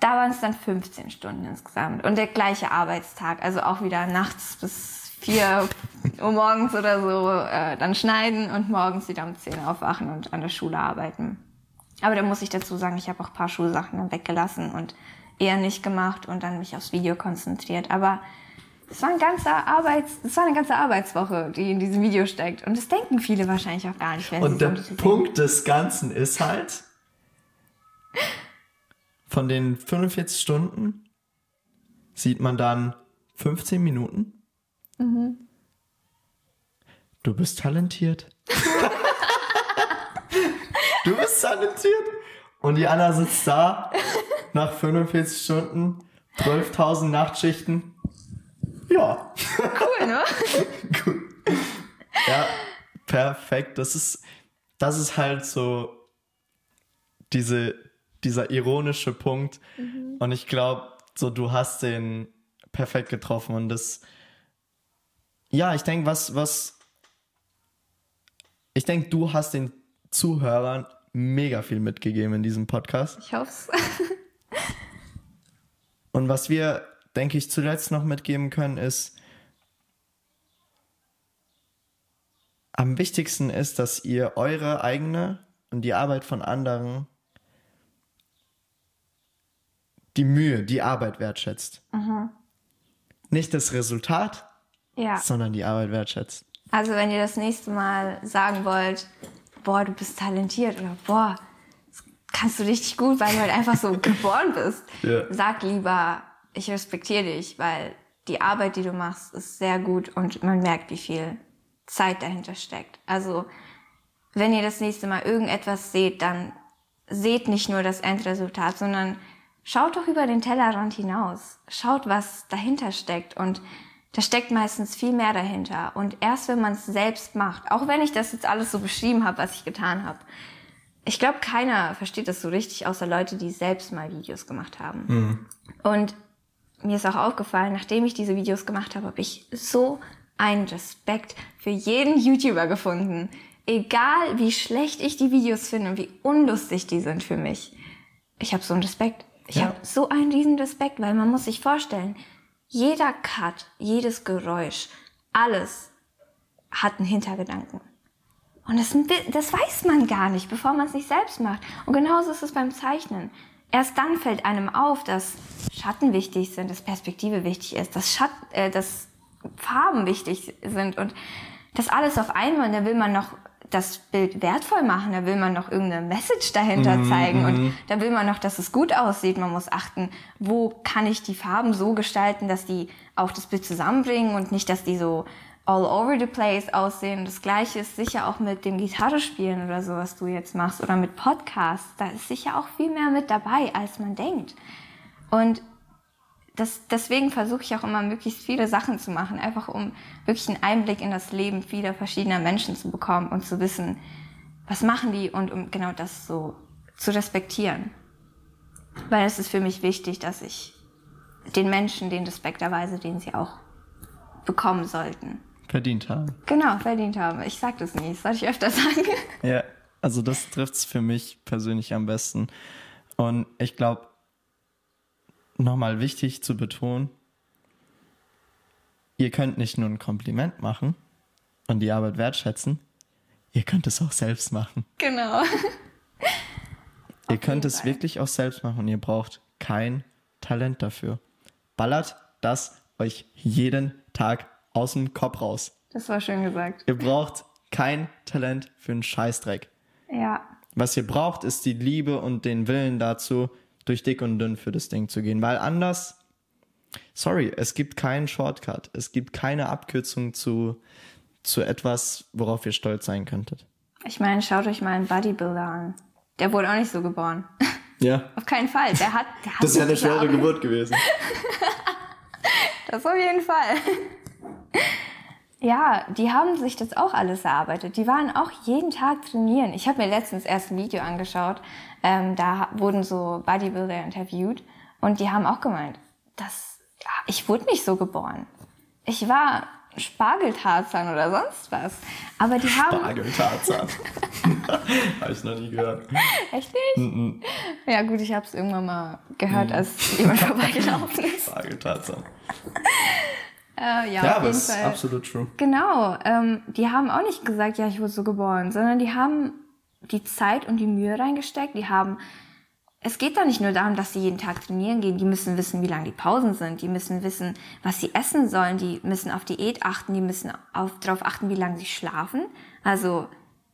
da waren es dann 15 Stunden insgesamt. Und der gleiche Arbeitstag, also auch wieder nachts bis 4 Uhr morgens oder so, äh, dann schneiden und morgens wieder um 10 Uhr aufwachen und an der Schule arbeiten. Aber da muss ich dazu sagen, ich habe auch ein paar Schulsachen dann weggelassen und eher nicht gemacht und dann mich aufs Video konzentriert. Aber Das war, ein ganzer Arbeits, das war eine ganze Arbeitswoche, die in diesem Video steckt. Und das denken viele wahrscheinlich auch gar nicht. Wenn Und der so Punkt des Ganzen ist halt, von den 45 Stunden sieht man dann 15 Minuten. Du bist talentiert. du bist talentiert. Und die Anna sitzt da nach 45 Stunden, 12.000 Nachtschichten. Ja. Cool, ne? Gut. Ja, perfekt. Das ist, das ist halt so diese, dieser ironische Punkt. Und ich glaube, so du hast den perfekt getroffen. Und das, ja, ich denke, was, was, ich denke, du hast den Zuhörern mega viel mitgegeben in diesem Podcast. Ich hoff's. Und was wir, denke ich, zuletzt noch mitgeben können, ist, am wichtigsten ist, dass ihr eure eigene und die Arbeit von anderen, die Mühe, die Arbeit wertschätzt. Nicht das Resultat, Ja. sondern die Arbeit wertschätzt. Also wenn ihr das nächste Mal sagen wollt, boah, du bist talentiert oder boah, das kannst du richtig gut, weil du halt einfach so geboren bist. Ja. Sag lieber, ich respektiere dich, weil die Arbeit, die du machst, ist sehr gut und man merkt, wie viel Zeit dahinter steckt. Also wenn ihr das nächste Mal irgendetwas seht, dann seht nicht nur das Endresultat, sondern schaut doch über den Tellerrand hinaus. Schaut, was dahinter steckt und da steckt meistens viel mehr dahinter. Und erst wenn man es selbst macht, auch wenn ich das jetzt alles so beschrieben habe, was ich getan habe, ich glaube, keiner versteht das so richtig, außer Leute, die selbst mal Videos gemacht haben. Und mir ist auch aufgefallen, nachdem ich diese Videos gemacht habe, habe ich so einen Respekt für jeden YouTuber gefunden. Egal wie schlecht ich die Videos finde und wie unlustig die sind für mich. Ich habe so einen Respekt. Ich Ja. habe so einen riesen Respekt, weil man muss sich vorstellen, jeder Cut, jedes Geräusch, alles hat einen Hintergedanken. Und das, das weiß man gar nicht, bevor man es nicht selbst macht. Und genauso ist es beim Zeichnen. Erst dann fällt einem auf, dass Schatten wichtig sind, dass Perspektive wichtig ist, dass, Schatt, äh, dass Farben wichtig sind und das alles auf einmal. Und da will man noch das Bild wertvoll machen, da will man noch irgendeine Message dahinter zeigen und da will man noch, dass es gut aussieht. Man muss achten, wo kann ich die Farben so gestalten, dass die auch das Bild zusammenbringen und nicht, dass die so all over the place aussehen. Das gleiche ist sicher auch mit dem Gitarrespielen oder so, was du jetzt machst oder mit Podcasts. Da ist sicher auch viel mehr mit dabei, als man denkt. Und das, deswegen versuche ich auch immer, möglichst viele Sachen zu machen, einfach um wirklich einen Einblick in das Leben vieler verschiedener Menschen zu bekommen und zu wissen, was machen die und um genau das so zu respektieren. Weil es ist für mich wichtig, dass ich den Menschen den Respekt erweise, den sie auch bekommen sollten. Verdient haben. Genau, verdient haben. Ich sag das nie, das sollte ich öfter sagen. Ja, also das trifft's für mich persönlich am besten. Und ich glaube, nochmal wichtig zu betonen, ihr könnt nicht nur ein Kompliment machen und die Arbeit wertschätzen, ihr könnt es auch selbst machen. Genau. ihr könnt es wirklich auch selbst machen und ihr braucht kein Talent dafür. Ballert das euch jeden Tag aus dem Kopf raus. Das war schön gesagt. Ihr braucht kein Talent für einen Scheißdreck. Ja. Was ihr braucht, ist die Liebe und den Willen dazu, durch dick und dünn für das Ding zu gehen. Weil anders, sorry, es gibt keinen Shortcut. Es gibt keine Abkürzung zu, zu etwas, worauf ihr stolz sein könntet. Ich meine, schaut euch mal einen Bodybuilder an. Der wurde auch nicht so geboren. Ja. Auf keinen Fall. Der hat, der hat Das ist ja eine schwere. Geburt gewesen. Das auf jeden Fall. Ja, die haben sich das auch alles erarbeitet. Die waren auch jeden Tag trainieren. Ich habe mir letztens erst ein Video angeschaut. Ähm, da wurden so Bodybuilder interviewt und die haben auch gemeint, dass ja, ich wurde nicht so geboren. Ich war Spargeltarzan oder sonst was. Aber die haben Spargeltarzan. Habe ich noch nie gehört. echt nicht. Ja gut, ich habe es irgendwann mal gehört, als jemand vorbeigelaufen ist. Spargeltarzan. Äh, ja, Ja, auf aber ist Fall. absolut true. Genau, ähm, die haben auch nicht gesagt, ja, ich wurde so geboren, sondern die haben die Zeit und die Mühe reingesteckt, die haben es geht doch nicht nur darum, dass sie jeden Tag trainieren gehen. Die müssen wissen, wie lang die Pausen sind. Die müssen wissen, was sie essen sollen. Die müssen auf Diät achten. Die müssen auf, darauf achten, wie lange sie schlafen. Also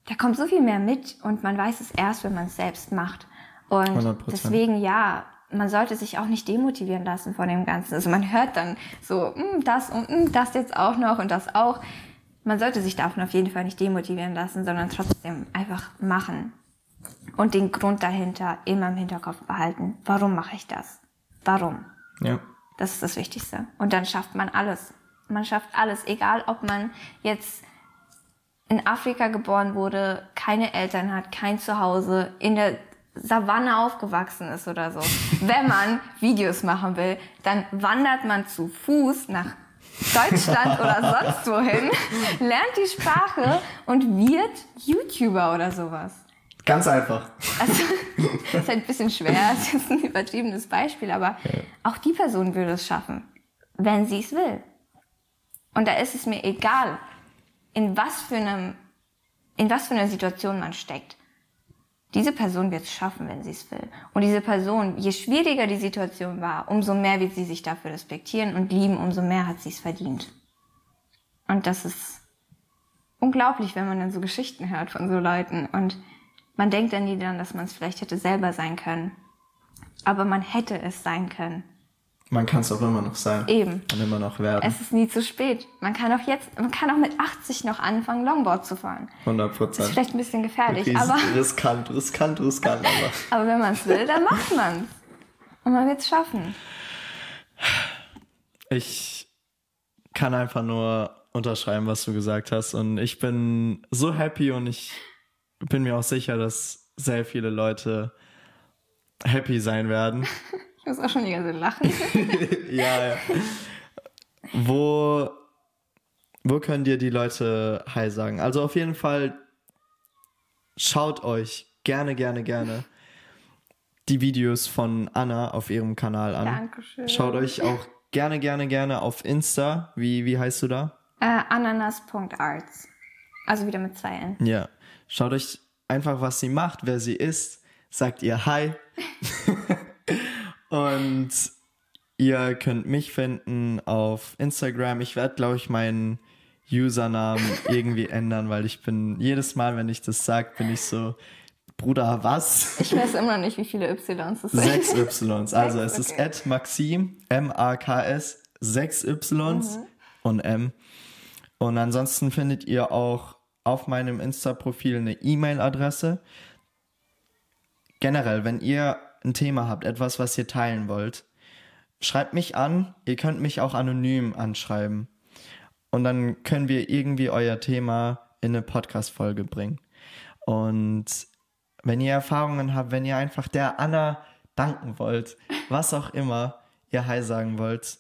da kommt so viel mehr mit und man weiß es erst, wenn man es selbst macht. Und 100%. deswegen ja, man sollte sich auch nicht demotivieren lassen von dem Ganzen. Also man hört dann so, "Hm, das und hm, das jetzt auch noch und das auch. Man sollte sich davon auf jeden Fall nicht demotivieren lassen, sondern trotzdem einfach machen und den Grund dahinter immer im Hinterkopf behalten. Warum mache ich das? Warum? Ja. Das ist das Wichtigste. Und dann schafft man alles. Man schafft alles, egal ob man jetzt in Afrika geboren wurde, keine Eltern hat, kein Zuhause, in der Savanne aufgewachsen ist oder so. Wenn man Videos machen will, dann wandert man zu Fuß nach Deutschland oder sonst wohin, lernt die Sprache und wird YouTuber oder sowas. Ganz einfach. Also, das ist halt ein bisschen schwer, das ist ein übertriebenes Beispiel, aber auch die Person würde es schaffen, wenn sie es will. Und da ist es mir egal, in was für einem, in was für einer Situation man steckt. Diese Person wird es schaffen, wenn sie es will. Und diese Person, je schwieriger die Situation war, umso mehr wird sie sich dafür respektieren und lieben, umso mehr hat sie es verdient. Und das ist unglaublich, wenn man dann so Geschichten hört von so Leuten. Und man denkt dann nie daran, dass man es vielleicht hätte selber sein können. Aber man hätte es sein können. Man kann es auch immer noch sein. Eben. Und immer noch werden. Es ist nie zu spät. Man kann auch jetzt, man kann auch mit 80 noch anfangen, Longboard zu fahren. 100 Ist Prozent. vielleicht ein bisschen gefährlich, aber, riskant, riskant, riskant, aber. aber wenn man es will, dann macht man es. Und man wird es schaffen. Ich kann einfach nur unterschreiben, was du gesagt hast. Und ich bin so happy und ich bin mir auch sicher, dass sehr viele Leute happy sein werden. Ich muss auch schon die ganze lachen. ja, ja. Wo, wo können dir die Leute Hi sagen? Also auf jeden Fall schaut euch gerne, gerne, gerne die Videos von Anna auf ihrem Kanal an. Dankeschön. Schaut euch auch gerne, gerne, gerne auf Insta. Wie, wie heißt du da? Äh, ananas.arts. Also wieder mit zwei N. Ja. Schaut euch einfach, was sie macht, wer sie ist. Sagt ihr Hi. Und ihr könnt mich finden auf Instagram. Ich werde, glaube ich, meinen Usernamen irgendwie ändern, weil ich bin jedes Mal, wenn ich das sag, bin ich so, Bruder, was? Ich weiß immer noch nicht, wie viele Ys es sind. Sechs Ys. Also es ist okay. at Maxim, M-A-K-S, sechs Ys und M. Und ansonsten findet ihr auch auf meinem Insta-Profil eine E-Mail-Adresse. Generell, wenn ihr ein Thema habt, etwas, was ihr teilen wollt, schreibt mich an. Ihr könnt mich auch anonym anschreiben. Und dann können wir irgendwie euer Thema in eine Podcast-Folge bringen. Und wenn ihr Erfahrungen habt, wenn ihr einfach der Anna danken wollt, was auch immer ihr Hi sagen wollt,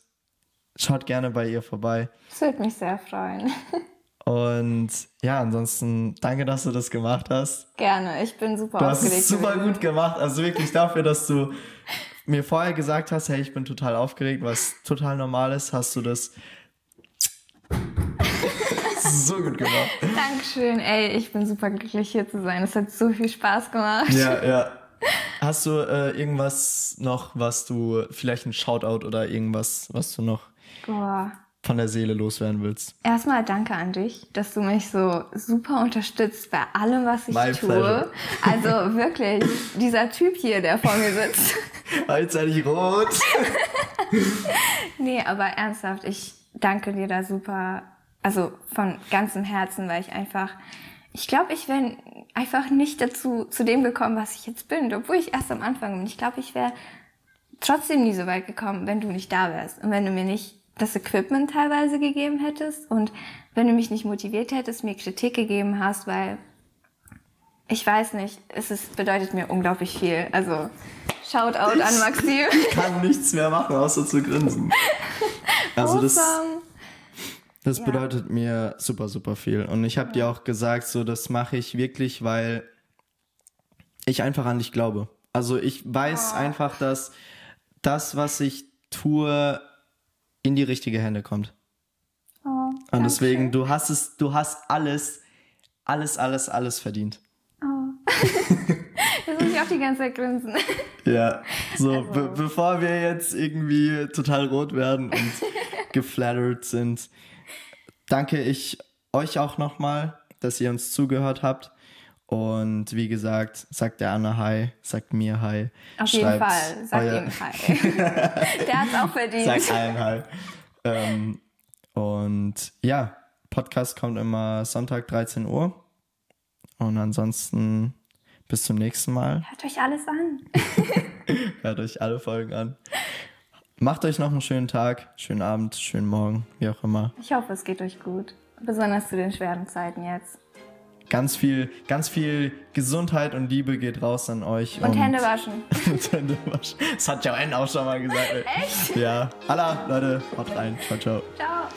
schaut gerne bei ihr vorbei. Das würde mich sehr freuen. Und ja, ansonsten danke, dass du das gemacht hast. Gerne, ich bin super Du hast aufgeregt. es super gewesen. gut gemacht. Also wirklich dafür, dass du mir vorher gesagt hast, hey, ich bin total aufgeregt, was total normal ist, hast du das so gut gemacht. Dankeschön, ey, ich bin super glücklich hier zu sein. Es hat so viel Spaß gemacht. Ja, ja. Hast du äh, irgendwas noch, was du, vielleicht ein Shoutout oder irgendwas, was du noch Boah. Von der Seele loswerden willst? Erstmal danke an dich, dass du mich so super unterstützt bei allem, was ich My tue. pleasure. Also wirklich, dieser Typ hier, der vor mir sitzt. Allzeitig rot. Nee, aber ernsthaft, ich danke dir da super, also von ganzem Herzen, weil ich einfach, ich glaube, ich wäre einfach nicht dazu, zu dem gekommen, was ich jetzt bin, obwohl ich erst am Anfang bin. Ich glaube, ich wäre trotzdem nie so weit gekommen, wenn du nicht da wärst und wenn du mir nicht das Equipment teilweise gegeben hättest und wenn du mich nicht motiviert hättest, mir Kritik gegeben hast, weil ich weiß nicht, es ist, bedeutet mir unglaublich viel. Also Shoutout an Maxim. Kann nichts mehr machen, außer zu grinsen. Also das, Awesome. das Ja. bedeutet mir super, super viel. Und ich habe dir auch gesagt, so das mache ich wirklich, weil ich einfach an dich glaube. Also ich weiß einfach, dass das, was ich tue, in die richtige Hände kommt. Oh, Und deswegen, du hast es, du hast alles, alles, alles, alles verdient. Jetzt muss ich auch die die ganze Zeit grinsen. Ja, so Also- be bevor wir jetzt irgendwie total rot werden und geflattert sind, danke ich euch auch nochmal, dass ihr uns zugehört habt. Und wie gesagt, sagt der Anna Hi, sagt mir Hi. Auf jeden Fall. Sag euer- ihm Hi. Der hat's auch verdient. Sagt allen Hi. ähm, und ja, Podcast kommt immer Sonntag 13 Uhr. Und ansonsten bis zum nächsten Mal. Hört euch alles an. Hört euch alle Folgen an. Macht euch noch einen schönen Tag, schönen Abend, schönen Morgen, wie auch immer. Ich hoffe, es geht euch gut. Besonders zu den schweren Zeiten jetzt. Ganz viel, ganz viel Gesundheit und Liebe geht raus an euch. Und Hände waschen. und Hände waschen. Das hat Joanne auch schon mal gesagt. Echt? Ja. Allah, Leute, haut rein. Ciao, ciao. Ciao.